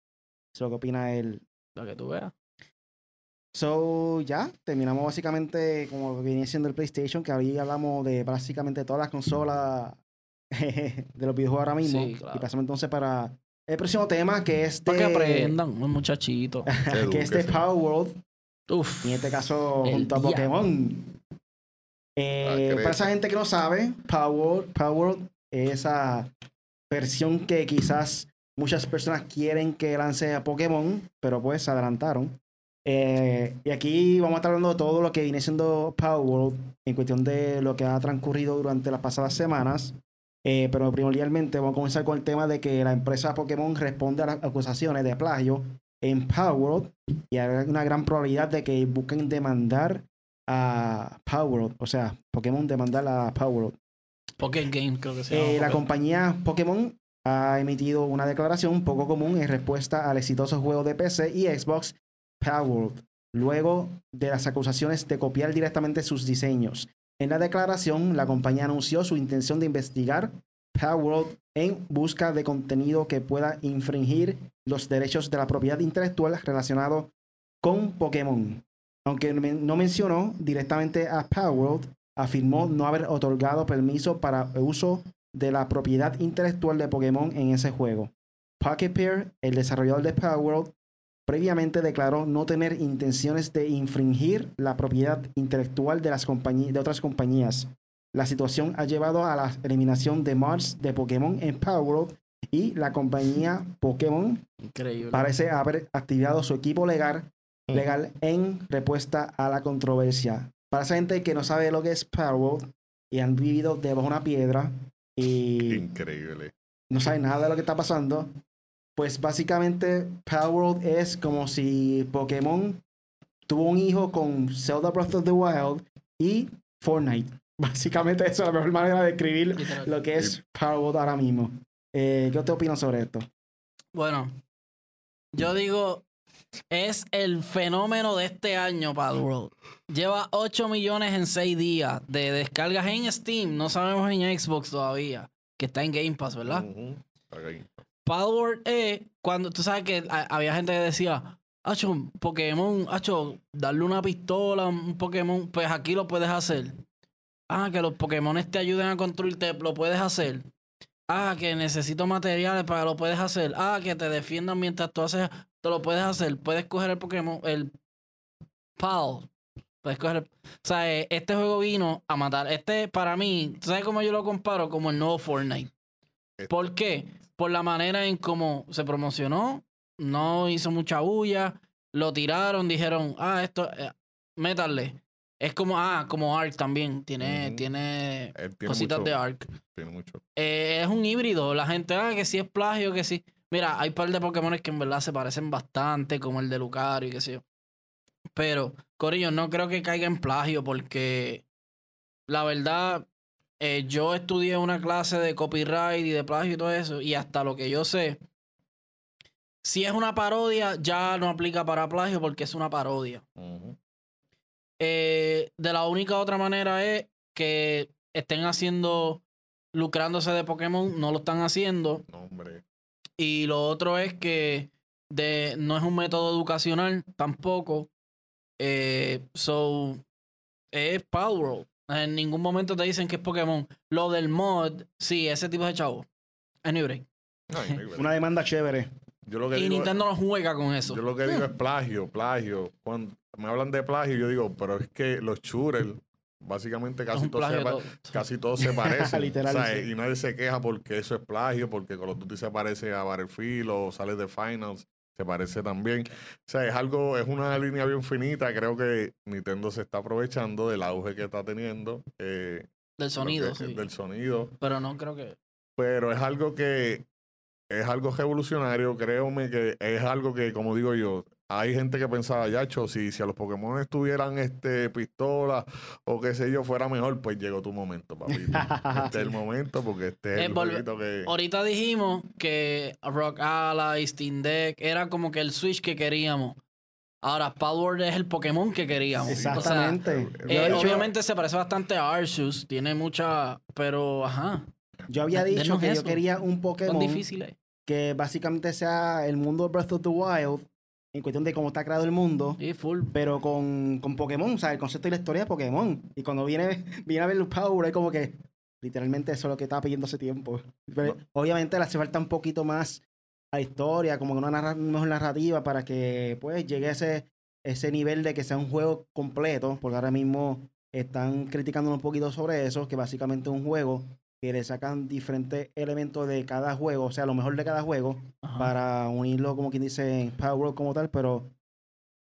Eso es lo que opina él. Para que tú veas. So, ya, terminamos básicamente como lo que viene siendo el PlayStation, que ahí hablamos de básicamente todas las consolas de los videojuegos ahora mismo. Sí, claro. Y pasamos entonces para el próximo tema, que es Para que de, aprendan, muchachitos. que es de. Power World, Uf. en este caso junto a. Pokémon. Eh, Ah, para esa gente que no sabe, Power, Power World es esa versión que quizás muchas personas quieren que lance a Pokémon, pero pues se adelantaron. Eh, y aquí vamos a estar hablando de todo lo que viene siendo Power World en cuestión de lo que ha transcurrido durante las pasadas semanas. Eh, pero primordialmente vamos a comenzar con el tema de que la empresa Pokémon responde a las acusaciones de plagio en Power World y hay una gran probabilidad de que busquen demandar a Power World, o sea, Pokémon demandar a Power World. Pocket Game, creo que se Eh, la compañía Pokémon ha emitido una declaración poco común en respuesta al exitoso juego de PC y Xbox Power World, luego de las acusaciones de copiar directamente sus diseños. En la declaración, la compañía anunció su intención de investigar Power World en busca de contenido que pueda infringir los derechos de la propiedad intelectual relacionado con Pokémon. Aunque no mencionó directamente a Power World, afirmó no haber otorgado permiso para uso de la propiedad intelectual de Pokémon en ese juego. Pocket Pair, el desarrollador de Power World, previamente declaró no tener intenciones de infringir la propiedad intelectual de, las compañí- de otras compañías. La situación ha llevado a la eliminación de mods de Pokémon en Power World y la compañía Pokémon Increíble. parece haber activado su equipo legal, legal en respuesta a la controversia. Para esa gente que no sabe lo que es Power World y han vivido debajo de una piedra y Increíble. no saben nada de lo que está pasando, pues básicamente Power World es como si Pokémon tuvo un hijo con Zelda Breath of the Wild y Fortnite. Básicamente eso es la mejor manera de describir lo que es Power World ahora mismo. Eh, ¿Qué te opinas sobre esto? Bueno, yo digo, es el fenómeno de este año, Palworld. Lleva 8 millones en 6 días de descargas en Steam. No sabemos en Xbox todavía, que está en Game Pass, ¿verdad? Está ahí. Palworld es cuando tú sabes que ha- había gente que decía, Hacho, Pokémon, Hacho, darle una pistola, un Pokémon, pues aquí lo puedes hacer. Ah, que los Pokémon te ayuden a construirte, lo puedes hacer. Ah, que necesito materiales para lo puedes hacer. Ah, que te defiendan mientras tú haces, te lo puedes hacer. Puedes coger el Pokémon, el PAL. Puedes coger el- O sea, eh, este juego vino a matar. Este, para mí, ¿tú sabes cómo yo lo comparo? Como el nuevo Fortnite. Este- ¿Por qué? Por la manera en cómo se promocionó, no hizo mucha bulla, lo tiraron, dijeron, ah, esto, eh, métanle. Es como, ah, como Ark también, tiene, Ujú. tiene cositas mucho- de Ark. Tiene mucho. Eh, es un híbrido, la gente, ah, que sí es plagio, que sí. Mira, hay un par de Pokémon que en verdad se parecen bastante, como el de Lucario y qué sé yo. Pero, Corillo, no creo que caiga en plagio porque la verdad, eh, yo estudié una clase de copyright y de plagio y todo eso, y hasta lo que yo sé, si es una parodia, ya no aplica para plagio porque es una parodia. Eh, de la única otra manera es que estén haciendo, lucrándose de Pokémon, no lo están haciendo. No, hombre. Y lo otro es que de, no es un método educacional tampoco. Eh, so, es Power. En ningún momento te dicen que es Pokémon. Lo del mod, sí, ese tipo de chavo. Anyway. Una demanda chévere. Yo lo que Y digo, Nintendo no juega con eso. yo lo que digo es plagio, plagio. Cuando me hablan de plagio, yo digo, pero es que los shooters, básicamente casi todos se, todo. casi todos se parecen. Literal, o sea, sí. Y nadie se queja porque eso es plagio, porque Call of Duty se parece a Battlefield o sale de Finals, se parece también. O sea, es algo, es una línea bien finita. Creo que Nintendo se está aprovechando del auge que está teniendo. eh, Del sonido, que- sí. Del sonido. Pero no creo que. pero es algo que es algo revolucionario, créeme que es algo que, como digo yo, hay gente que pensaba, yacho, si, si a los Pokémon tuvieran este pistola o qué sé yo, fuera mejor, pues llegó tu momento, papito. Este es el momento porque este es Eh, el jueguito que... Ahorita dijimos que Rock Ally, Steam Deck era como que el Switch que queríamos. Ahora, Power es el Pokémon que queríamos. O sea, Exactamente. eh, obviamente se parece bastante a Arceus, tiene mucha, pero ajá, yo había dicho Denos que yo quería un son Pokémon difíciles. que básicamente sea el mundo de Breath of the Wild en cuestión de cómo está creado el mundo. Sí, full. pero con, con Pokémon, o sea, el concepto y la historia de Pokémon. Y cuando viene, viene a ver los Power, es como que literalmente eso es lo que estaba pidiendo hace tiempo. Pero, Obviamente le hace falta un poquito más a la historia, como que una narra- mejor narrativa para que pues llegue a ese, ese nivel de que sea un juego completo, porque ahora mismo están criticando un poquito sobre eso, que básicamente es un juego que le sacan diferentes elementos de cada juego, o sea, lo mejor de cada juego, Ajá. para unirlo como quien dice en Power World como tal, pero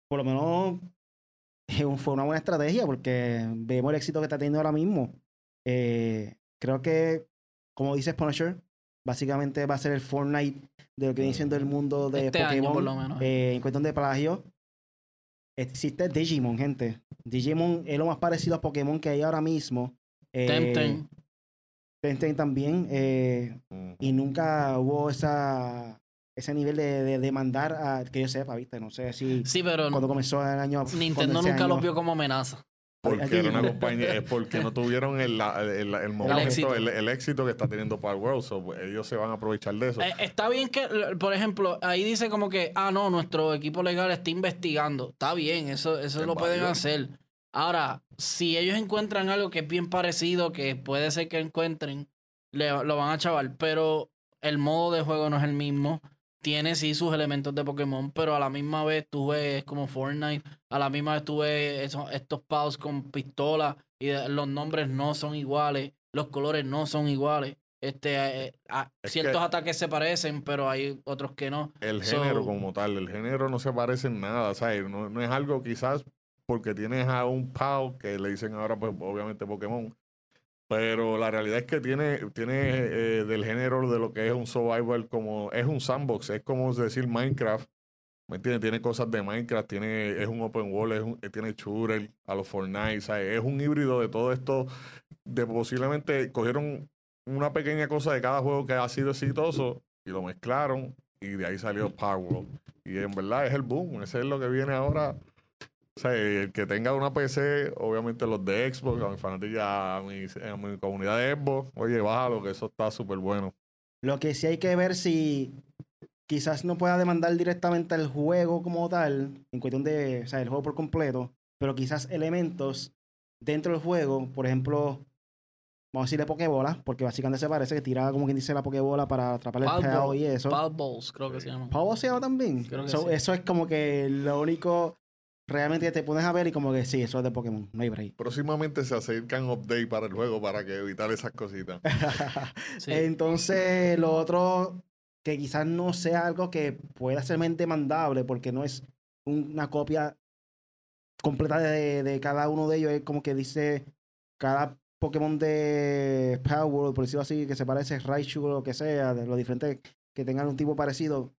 por lo menos fue una buena estrategia porque vemos el éxito que está teniendo ahora mismo. Eh, creo que, como dice Punisher, básicamente va a ser el Fortnite de lo que viene siendo el mundo de Este año, Pokémon. por lo menos. eh, en cuestión de plagio, existe Digimon, gente. Digimon es lo más parecido a Pokémon que hay ahora mismo. Eh, Temtem. También. eh, y nunca hubo esa ese nivel de, de demandar a que yo sepa, ¿viste? No sé si Sí, pero cuando comenzó el año Nintendo nunca año- los vio como amenaza. Porque Aquí- era una compañía, es porque no tuvieron el, el, el momento, éxito. el, el éxito que está teniendo Power World, so, pues, ellos se van a aprovechar de eso. Eh, está bien que, por ejemplo, ahí dice como que, ah, no, nuestro equipo legal está investigando. Está bien, eso, eso Es lo pueden hacer. Ahora, si ellos encuentran algo que es bien parecido, que puede ser que encuentren, le- lo van a chaval. Pero el modo de juego no es el mismo. tiene sí sus elementos de Pokémon, pero a la misma vez tú ves como Fortnite, a la misma vez tú ves esos- estos pals con pistola y de- los nombres no son iguales, los colores no son iguales. Este, eh, a- Es ciertos que- ataques se parecen, pero hay otros que no. El So- género como tal, el género no se parece en nada, ¿sabes? No, no es algo quizás porque tienes a un PAO que le dicen ahora, pues obviamente Pokémon, pero la realidad es que tiene, tiene eh, del género de lo que es un survival como, es un sandbox, es como decir Minecraft, ¿me entiendes? Tiene cosas de Minecraft, tiene, es un open world, es un- tiene shooter a los Fortnite, ¿sabes? Es un híbrido de todo esto, de posiblemente cogieron una pequeña cosa de cada juego que ha sido exitoso y lo mezclaron y de ahí salió Power. Y en verdad es el boom, ese es lo que viene ahora. O sea, el que tenga una PC, obviamente los de Xbox, a mi fanática, a mi, a mi comunidad de Xbox, oye, bájalo, que eso está súper bueno. Lo que sí hay que ver si quizás no pueda demandar directamente el juego como tal, en cuestión de, o sea, el juego por completo, pero quizás elementos dentro del juego, por ejemplo, vamos a decirle Pokébola, porque básicamente se parece que tira como quien dice la Pokébola para atrapar el Ball, y eso. Pal Balls, creo que se llama. ¿Pavo se llama también? Creo que So, sí. Eso es como que lo único realmente te pones a ver y como que sí, eso es de Pokémon, no hay break. Próximamente se acercan updates para el juego para que evitar esas cositas. Sí. Entonces, lo otro que quizás no sea algo que pueda ser demandable porque no es una copia completa de, de cada uno de ellos, es como que dice cada Pokémon de Power, World, por decirlo así, que se parece a Raichu o lo que sea, de los diferentes que tengan un tipo parecido.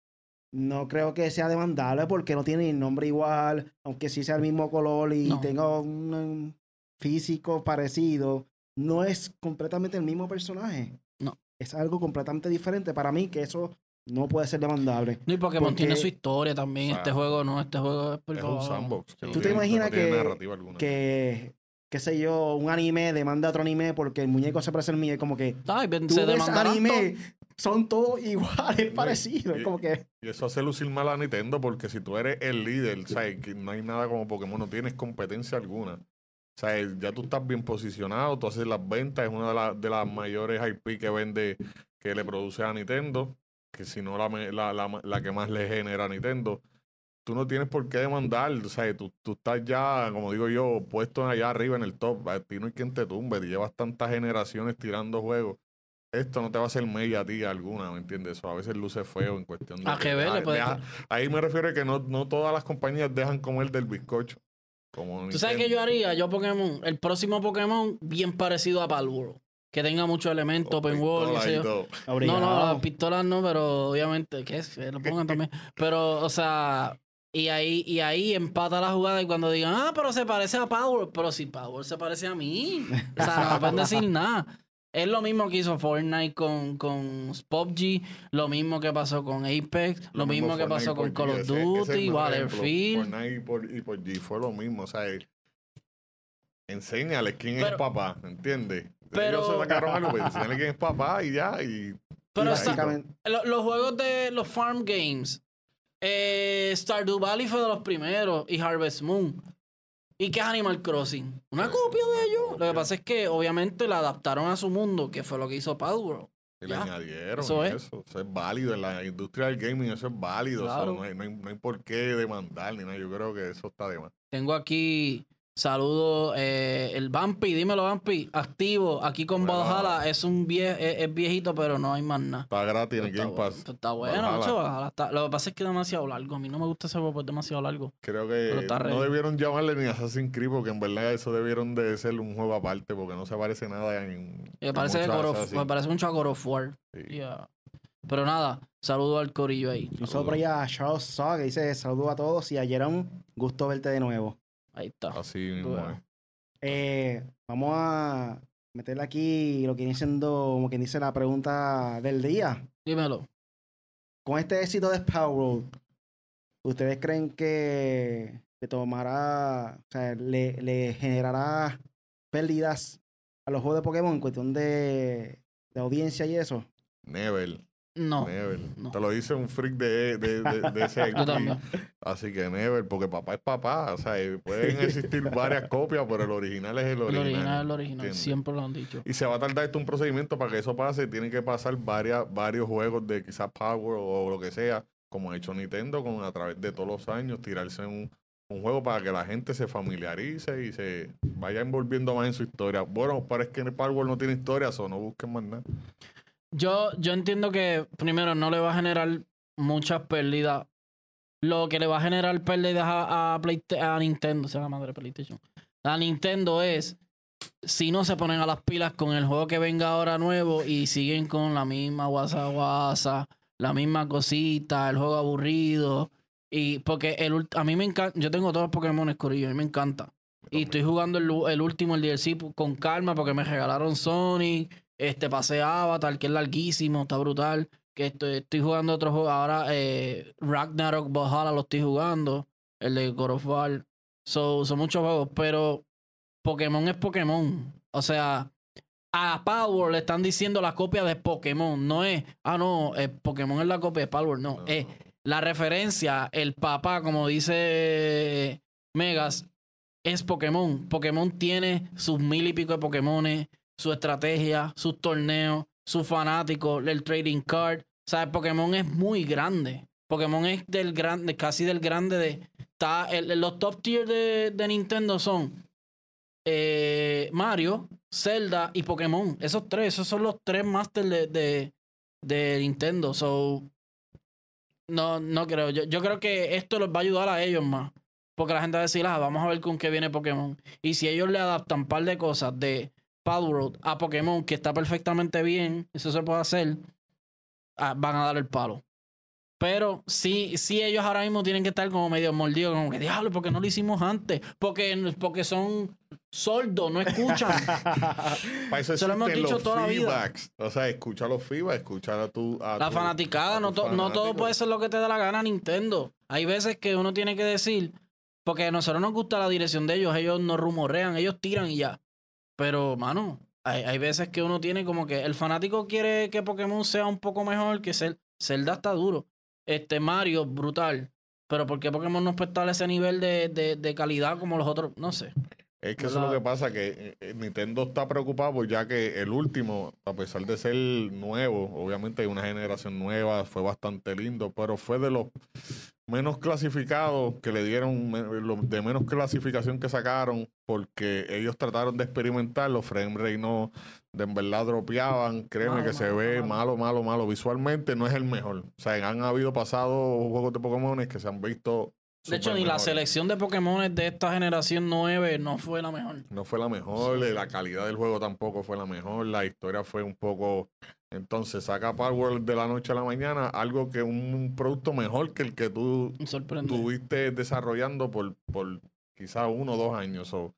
No creo que sea demandable porque no tiene el nombre igual, aunque sí sea el mismo color y No. tenga un, un físico parecido. No es completamente el mismo personaje. No. Es algo completamente diferente. Para mí, que eso no puede ser demandable. No, y Pokémon porque- tiene su historia también. Este juego no, este juego es por Es un sandbox. que no ¿Tú te tiene- imaginas no que- qué sé yo, un anime demanda a otro anime porque el muñeco se parece al mío. Es como que Ay, tú se ves anime, son todos iguales, parecidos. y- como que Y eso hace lucir mal a Nintendo porque si tú eres el líder, ¿sabes? Que no hay nada como Pokémon, no tienes competencia alguna. O sea, ya tú estás bien posicionado, tú haces las ventas, es una de, las de las mayores IP que vende, que le produce a Nintendo, que si no la, la, la, la que más le genera a Nintendo. Tú no tienes por qué demandar, o sea, tú, tú estás ya, como digo yo, puesto allá arriba en el top. A ti no hay quien te tumbe, te llevas tantas generaciones tirando juegos. Esto no te va a hacer media a ti alguna, ¿me entiendes? Eso a veces luce feo en cuestión de... A que ver, le ah, puede- deja- Ahí me refiero a que no, no todas las compañías dejan comer del bizcocho. Como ¿Tú sabes qué yo haría? Yo Pokémon, el próximo Pokémon bien parecido a Palworld. Que tenga muchos elementos, open world, qué sé yo. No, no, las pistolas no, pero obviamente, que es? Que lo pongan también. Pero, o sea, y ahí, y ahí empata la jugada y cuando digan, ah, pero se parece a Power, pero si Power se parece a mí. O sea, no pueden decir nada. Es lo mismo que hizo Fortnite con, con PUBG, lo mismo que pasó con Apex, lo, mismo, que pasó con Call of Duty, Battlefield. Fortnite y por, y por G fue lo mismo, o sea, eh, enséñales quién es Pero- papá, ¿entiendes? pero- Ellos se sacaron algo, pues, enséñale quién es papá y ya, y Pero Y Lo- los juegos de los Farm Games. Eh, Stardew Valley fue de los primeros. Y Harvest Moon. ¿Y qué es Animal Crossing? Una copia de ellos. Lo que pasa es que obviamente la adaptaron a su mundo, que fue lo que hizo Palworld. y le Ya. añadieron Eso es. eso. es válido, en la industria del gaming eso es válido, o sea, Claro. no, hay, no, hay, no hay por qué demandar ni nada, yo creo que eso está de más. Tengo aquí saludos. eh, el Bumpy, dímelo, Bumpy. Activo. Aquí con Bueno. Valhalla. Es un vie es, es viejito, pero no hay más nada. Está gratis en Game bueno, Pass. está bueno, Valhalla. macho, Valhalla está- Lo que pasa es que es demasiado largo. A mí no me gusta ese juego, es demasiado largo. Creo que no debieron llamarle ni Assassin's Creed porque en verdad eso debieron de ser un juego aparte porque no se parece nada en... Me parece, God of- me parece mucho a God of War. Sí. Yeah. Pero nada, saludo al corillo ahí. Nosotros por allá a Charles Saw que dice saludos a todos y a Jerome, gusto verte de nuevo. Ahí está. Así mismo Bueno. es. Eh, vamos a meterle aquí lo que viene siendo, como quien dice, la pregunta del día. Dímelo. Con este éxito de Power, ¿ustedes creen que le tomará, o sea, le, le generará pérdidas a los juegos de Pokémon en cuestión de, de audiencia y eso? Never, No. never. no. Te lo dice un freak de, de, de, de ese también. Así que never, porque papá es papá. O sea, pueden existir varias copias, pero el original es el El original. original es el original. ¿entiendes? Siempre lo han dicho. Y se va a tardar esto un procedimiento para que eso pase. Tienen que pasar varias, varios juegos de quizás Power o lo que sea como ha hecho Nintendo, con a través de todos los años, tirarse un, un juego para que la gente se familiarice y se vaya envolviendo más en su historia. Bueno, parece que Power no tiene historia, o no busquen más nada. Yo, yo entiendo que primero no le va a generar muchas pérdidas. Lo que le va a generar pérdidas a, a, Nintendo, sea, la madre PlayStation. A Nintendo es si no se ponen a las pilas con el juego que venga ahora nuevo y siguen con la misma guasa guasa, la misma cosita, el juego aburrido. Y porque el, a mí me encanta, yo tengo todos los Pokémon Corillo, a mí me encanta. Y estoy jugando el, el último, el DLC, con calma porque me regalaron Sonic. Este pasé Avatar, que es larguísimo, está brutal. Que estoy, estoy jugando otro juego. Ahora eh, Ragnarok Valhalla lo estoy jugando. El de God of War. So, son muchos juegos, pero Pokémon es Pokémon. O sea, a Power le están diciendo la copia de Pokémon. No es, ah, no, eh, Pokémon es la copia de Power. No, No, es la referencia, el papá, como dice Megas, es Pokémon. Pokémon tiene sus mil y pico de Pokémones, su estrategia, sus torneos, sus fanáticos, el trading card. Sea, Pokémon es muy grande. Pokémon es del grande, casi del grande de. Está, el- los top tier de, de Nintendo son eh, Mario, Zelda y Pokémon. Esos tres, esos son los tres masters de, de, de Nintendo. So, no, no creo. Yo, yo creo que esto les va a ayudar a ellos más. Porque la gente va a decir, ah, vamos a ver con qué viene Pokémon. Y si ellos le adaptan un par de cosas de Palworld a Pokémon, que está perfectamente bien, eso se puede hacer, ah, van a dar el palo. Pero sí, sí ellos ahora mismo tienen que estar como medio mordidos, como que diablo, porque no lo hicimos antes? Porque, porque son sordos, no escuchan. Para eso Se lo hemos dicho los toda la vida. O sea, escucha los feedbacks, escuchar a tu. A La tu- fanaticada, a no, to- no todo puede ser lo que te da la gana Nintendo. Hay veces que uno tiene que decir, porque a nosotros nos gusta la dirección de ellos, ellos no rumorean, ellos tiran y ya. Pero, mano, hay, hay veces que uno tiene como que el fanático quiere que Pokémon sea un poco mejor que Zel- Zelda está duro. Este Mario, brutal. Pero ¿por qué Pokémon no puede estar a ese nivel de, de- de calidad como los otros? No sé. Es que eso es lo que pasa, que eh, eh, Nintendo está preocupado ya que el último, a pesar de ser nuevo, obviamente hay una generación nueva, fue bastante lindo, pero fue de los menos clasificados que le dieron, de menos clasificación que sacaron, porque ellos trataron de experimentar, los frame rate no, de en verdad dropeaban, créeme Malo, que se ve malo. malo, malo, malo, visualmente no es el mejor. O sea, han habido pasados juegos de Pokémon que se han visto... De hecho, ni la selección de Pokémon de esta generación 9 no fue la mejor. No fue la mejor, eh, la calidad del juego tampoco fue la mejor, la historia fue un poco... Entonces saca Power de la noche a la mañana algo que un, un producto mejor que el que tú tuviste desarrollando por, por quizás uno o dos años. so,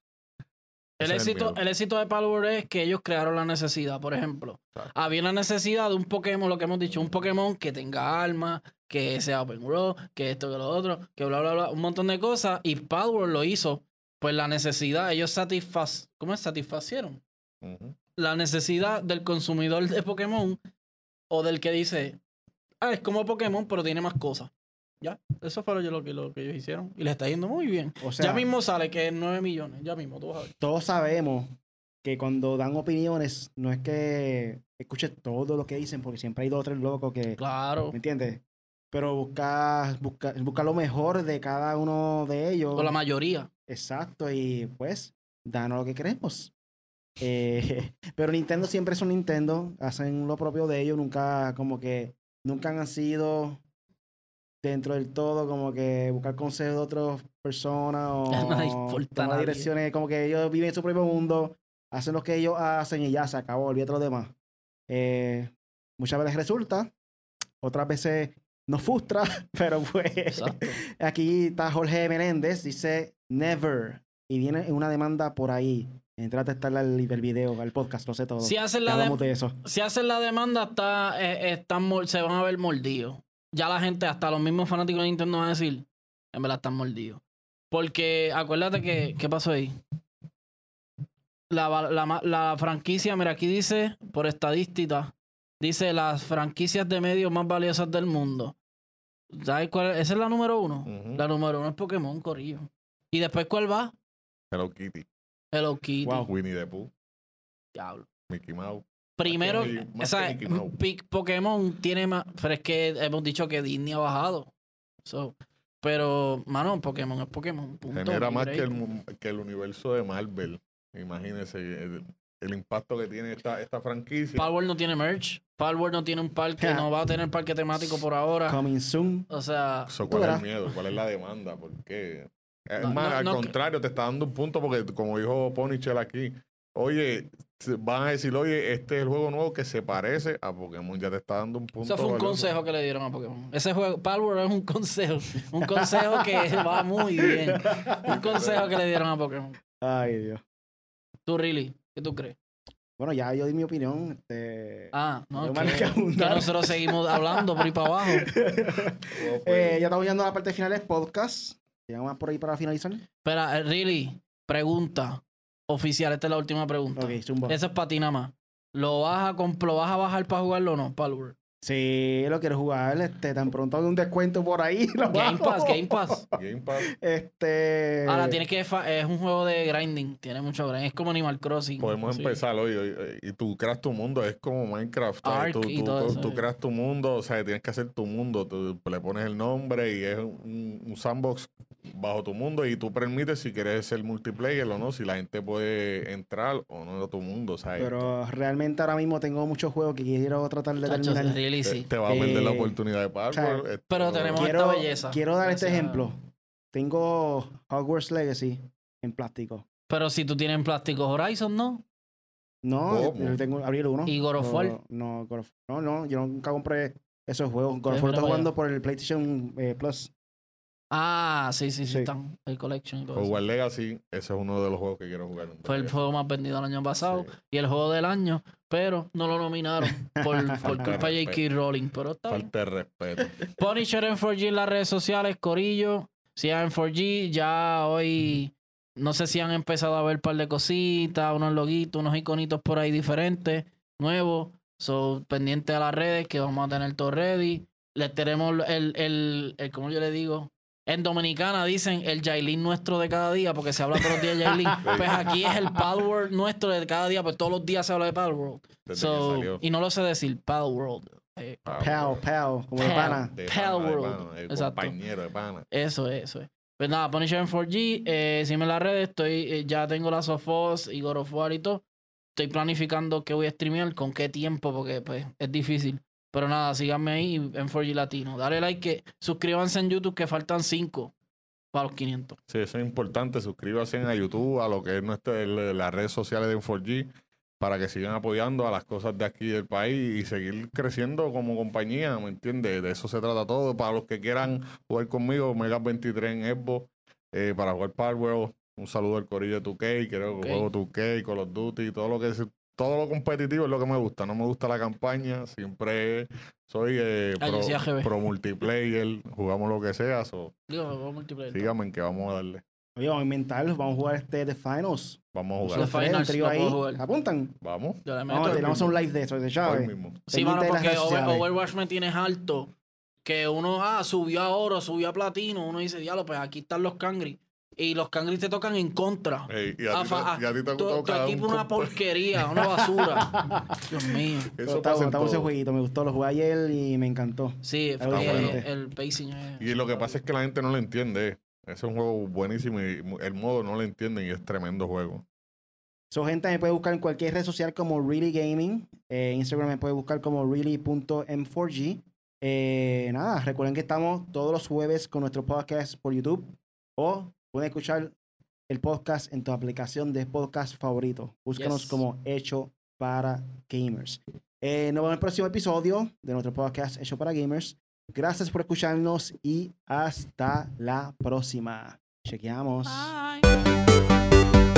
El éxito, el éxito de Palworld es que ellos crearon la necesidad, por ejemplo. Había una necesidad de un Pokémon, lo que hemos dicho, un Pokémon que tenga armas, que sea open world, que esto, que lo otro, que bla, bla, bla, un montón de cosas. Y Palworld lo hizo. Pues la necesidad, ellos satisfaz, ¿cómo es? satisfacieron. La necesidad del consumidor de Pokémon o del que dice, ah, es como Pokémon, pero tiene más cosas. Ya, eso fue lo, que, lo que ellos hicieron. Y les está yendo muy bien. O sea, ya mismo sale que es 9 millones, ya mismo, tú vas a ver. todos sabemos que cuando dan opiniones, no es que escuches todo lo que dicen, porque siempre hay dos o tres locos que. Claro. ¿Me entiendes? Pero busca, busca, busca lo mejor de cada uno de ellos. O la mayoría. Exacto, y pues, danos lo que queremos. Eh, pero Nintendo siempre es un Nintendo, hacen lo propio de ellos, nunca como que, nunca han sido dentro del todo como que buscar consejos de otras personas o no tomar direcciones, como que ellos viven su propio mundo, hacen lo que ellos hacen y ya se acabó, olvídate lo demás. Eh, muchas veces resulta, otras veces nos frustra, pero pues Exacto. Aquí está Jorge Menéndez, dice never. Y viene una demanda por ahí. Entra a testar el, el video, el podcast, lo sé todo. Si hacen la, hablamos de- de eso. si hacen la demanda, está, eh, están se van a ver mordidos. Ya la gente, hasta los mismos fanáticos de Nintendo van a decir, en verdad están mordidos. Porque acuérdate que, ¿qué pasó ahí? La, la la franquicia, mira, aquí dice, por estadística, dice las franquicias de medios más valiosas del mundo. ¿Sabes cuál? Esa es la número uno. La número uno es Pokémon, Corillo. ¿Y después cuál va? Hello Kitty, Hello Kitty. Wow. Winnie the Pooh, Diablo. Mickey Mouse. Primero, o sea, Pokémon tiene más. Pero es que hemos dicho que Disney ha bajado. So, pero, mano, Pokémon es Pokémon. punto, Genera más que el, que el universo de Marvel. Imagínese el, el impacto que tiene esta, esta franquicia. Palworld no tiene merch. Palworld no tiene un parque, no va a tener parque temático por ahora. Coming soon. O sea, So, ¿Cuál es el miedo? ¿Cuál es la demanda? ¿Por qué? Es No, más, no, al no contrario, te está dando un punto porque, como dijo Ponychel aquí, oye, van a decir, oye, este es el juego nuevo que se parece a Pokémon. Ya te está dando un punto. eso fue un valioso. consejo que le dieron a Pokémon. Ese juego, Palworld es un consejo. Un consejo que va muy bien. Un consejo que le dieron a Pokémon. Ay, Dios. Tú, Really, ¿qué tú crees? Bueno, ya yo di mi opinión. Este... Ah, no, No que, que nosotros seguimos hablando por ahí para abajo. Eh, ya estamos llegando a la parte final del podcast. Llegamos por ahí para finalizar. Espera, eh, Really, pregunta oficial. Esta es la última pregunta. Ok, zumba. Eso es para ti nada más. ¿Lo vas a, lo vas a bajar para jugarlo o no, Palworld? Si lo quiero jugar, este, tan pronto hay un descuento por ahí. lo Game bajo. Pass, Game Pass. Game Pass. Este. Ahora tienes que. fa- Es un juego de grinding. Tiene mucho grind. Es como Animal Crossing. Podemos Sí. empezar hoy, hoy, y tú creas tu mundo, es como Minecraft. Tú, y tú- todo tú- eso, tú sí. creas tu mundo, o sea, tienes que hacer tu mundo, tú le pones el nombre y es un, un sandbox bajo tu mundo y tú permites si quieres ser multiplayer o no, si la gente puede entrar o no a tu mundo, ¿sabes? Pero realmente ahora mismo tengo muchos juegos que quiero tratar de terminar. Really, te, sí. te va a perder la Eh, oportunidad de pago. o sea, esto- pero tenemos- Quiero, esta belleza. quiero dar este ejemplo. Tengo Hogwarts Legacy en plástico. Pero si tú tienes en plástico Horizon, ¿no? No, yo- tengo abrir uno. ¿Y God of War? No, no, God of- no, no, yo nunca compré esos juegos. God of War está jugando por el PlayStation eh, Plus. Ah, sí, sí, sí. Sí. Están. El Collection. Hogwarts Legacy, ese es uno de los juegos que quiero jugar. en Fue el juego más vendido el año pasado. Sí. Y el juego del año. Pero no lo nominaron por, por culpa de J.K. Rowling. Pero está. Falta de respeto. Punisher en 4G en las redes sociales, Corillo. Sigan en 4G. Ya hoy no sé si han empezado a ver un par de cositas, unos loguitos, unos iconitos por ahí diferentes, nuevos. So, pendiente a las redes que vamos a tener todo ready. Les tenemos el, el, el, como yo le digo, en Dominicana dicen el Jailin nuestro de cada día, porque se habla todos los días de Jailin. pues aquí es el Palworld nuestro de cada día, pues todos los días se habla de Palworld. So, y no lo sé decir, Palworld. Eh, Pal, pal, como de Pal. pana. De Pal pana, de World. pana, Exacto. compañero de pana. Eso es, eso es. Pues nada, Punisher en 4G. Eh, sígueme en las redes. Estoy, eh, ya tengo las of Us y God of War y todo. Estoy planificando qué voy a streamear, con qué tiempo, porque pues es difícil. Pero nada, síganme ahí en 4G Latino. Dale like, que suscríbanse en YouTube, que faltan 5 para los 500. Sí, eso es importante. Suscríbanse a YouTube, a lo que es nuestra, las redes sociales de N4G, para que sigan apoyando a las cosas de aquí del país y seguir creciendo como compañía, ¿me entiendes? De eso se trata todo. Para los que quieran jugar conmigo, Mega 23 en Xbox, eh, para jugar Power, un saludo al corillo de 2K, creo que juego 2K, Call of Duty, todo lo que todo lo competitivo es lo que me gusta. No me gusta la campaña, siempre soy eh, Ah, pro, multiplayer, jugamos lo que sea, so, Digo, multiplayer. síganme en que vamos a darle. Oye, vamos a inventar, vamos a jugar este The Finals. Vamos a jugar. Un Finals trío ahí. jugar. ¿Apuntan? Vamos. Yo le meto Vamos, tenemos un live de eso, de Chávez. mismo. Sí, mano, porque. Overwatch me tienes alto. Que uno, ah, subió a oro, subió a platino. Uno dice, diablo, pues aquí están los cangri. Y los cangri te tocan en contra. Ey, y a ti te- y a ti te equipo un una porquería, una basura. Dios mío. Eso está pasa ese jueguito, me gustó, lo jugué ayer y me encantó. Sí, fue- diferente. el pacing es... Y lo que pasa es que la gente no lo entiende. Ese es un juego buenísimo y el modo no lo entienden y es tremendo juego. So, gente, me puede buscar en cualquier red social como Really Gaming. Eh, Instagram me puede buscar como really.m4g. Eh, nada, recuerden que estamos todos los jueves con nuestro podcast por YouTube. O pueden escuchar el podcast en tu aplicación de podcast favorito. Búscanos Yes. como Hecho para Gamers. Eh, nos vemos en el próximo episodio de nuestro podcast Hecho para Gamers. Gracias por escucharnos y hasta la próxima. Chequeamos. Bye.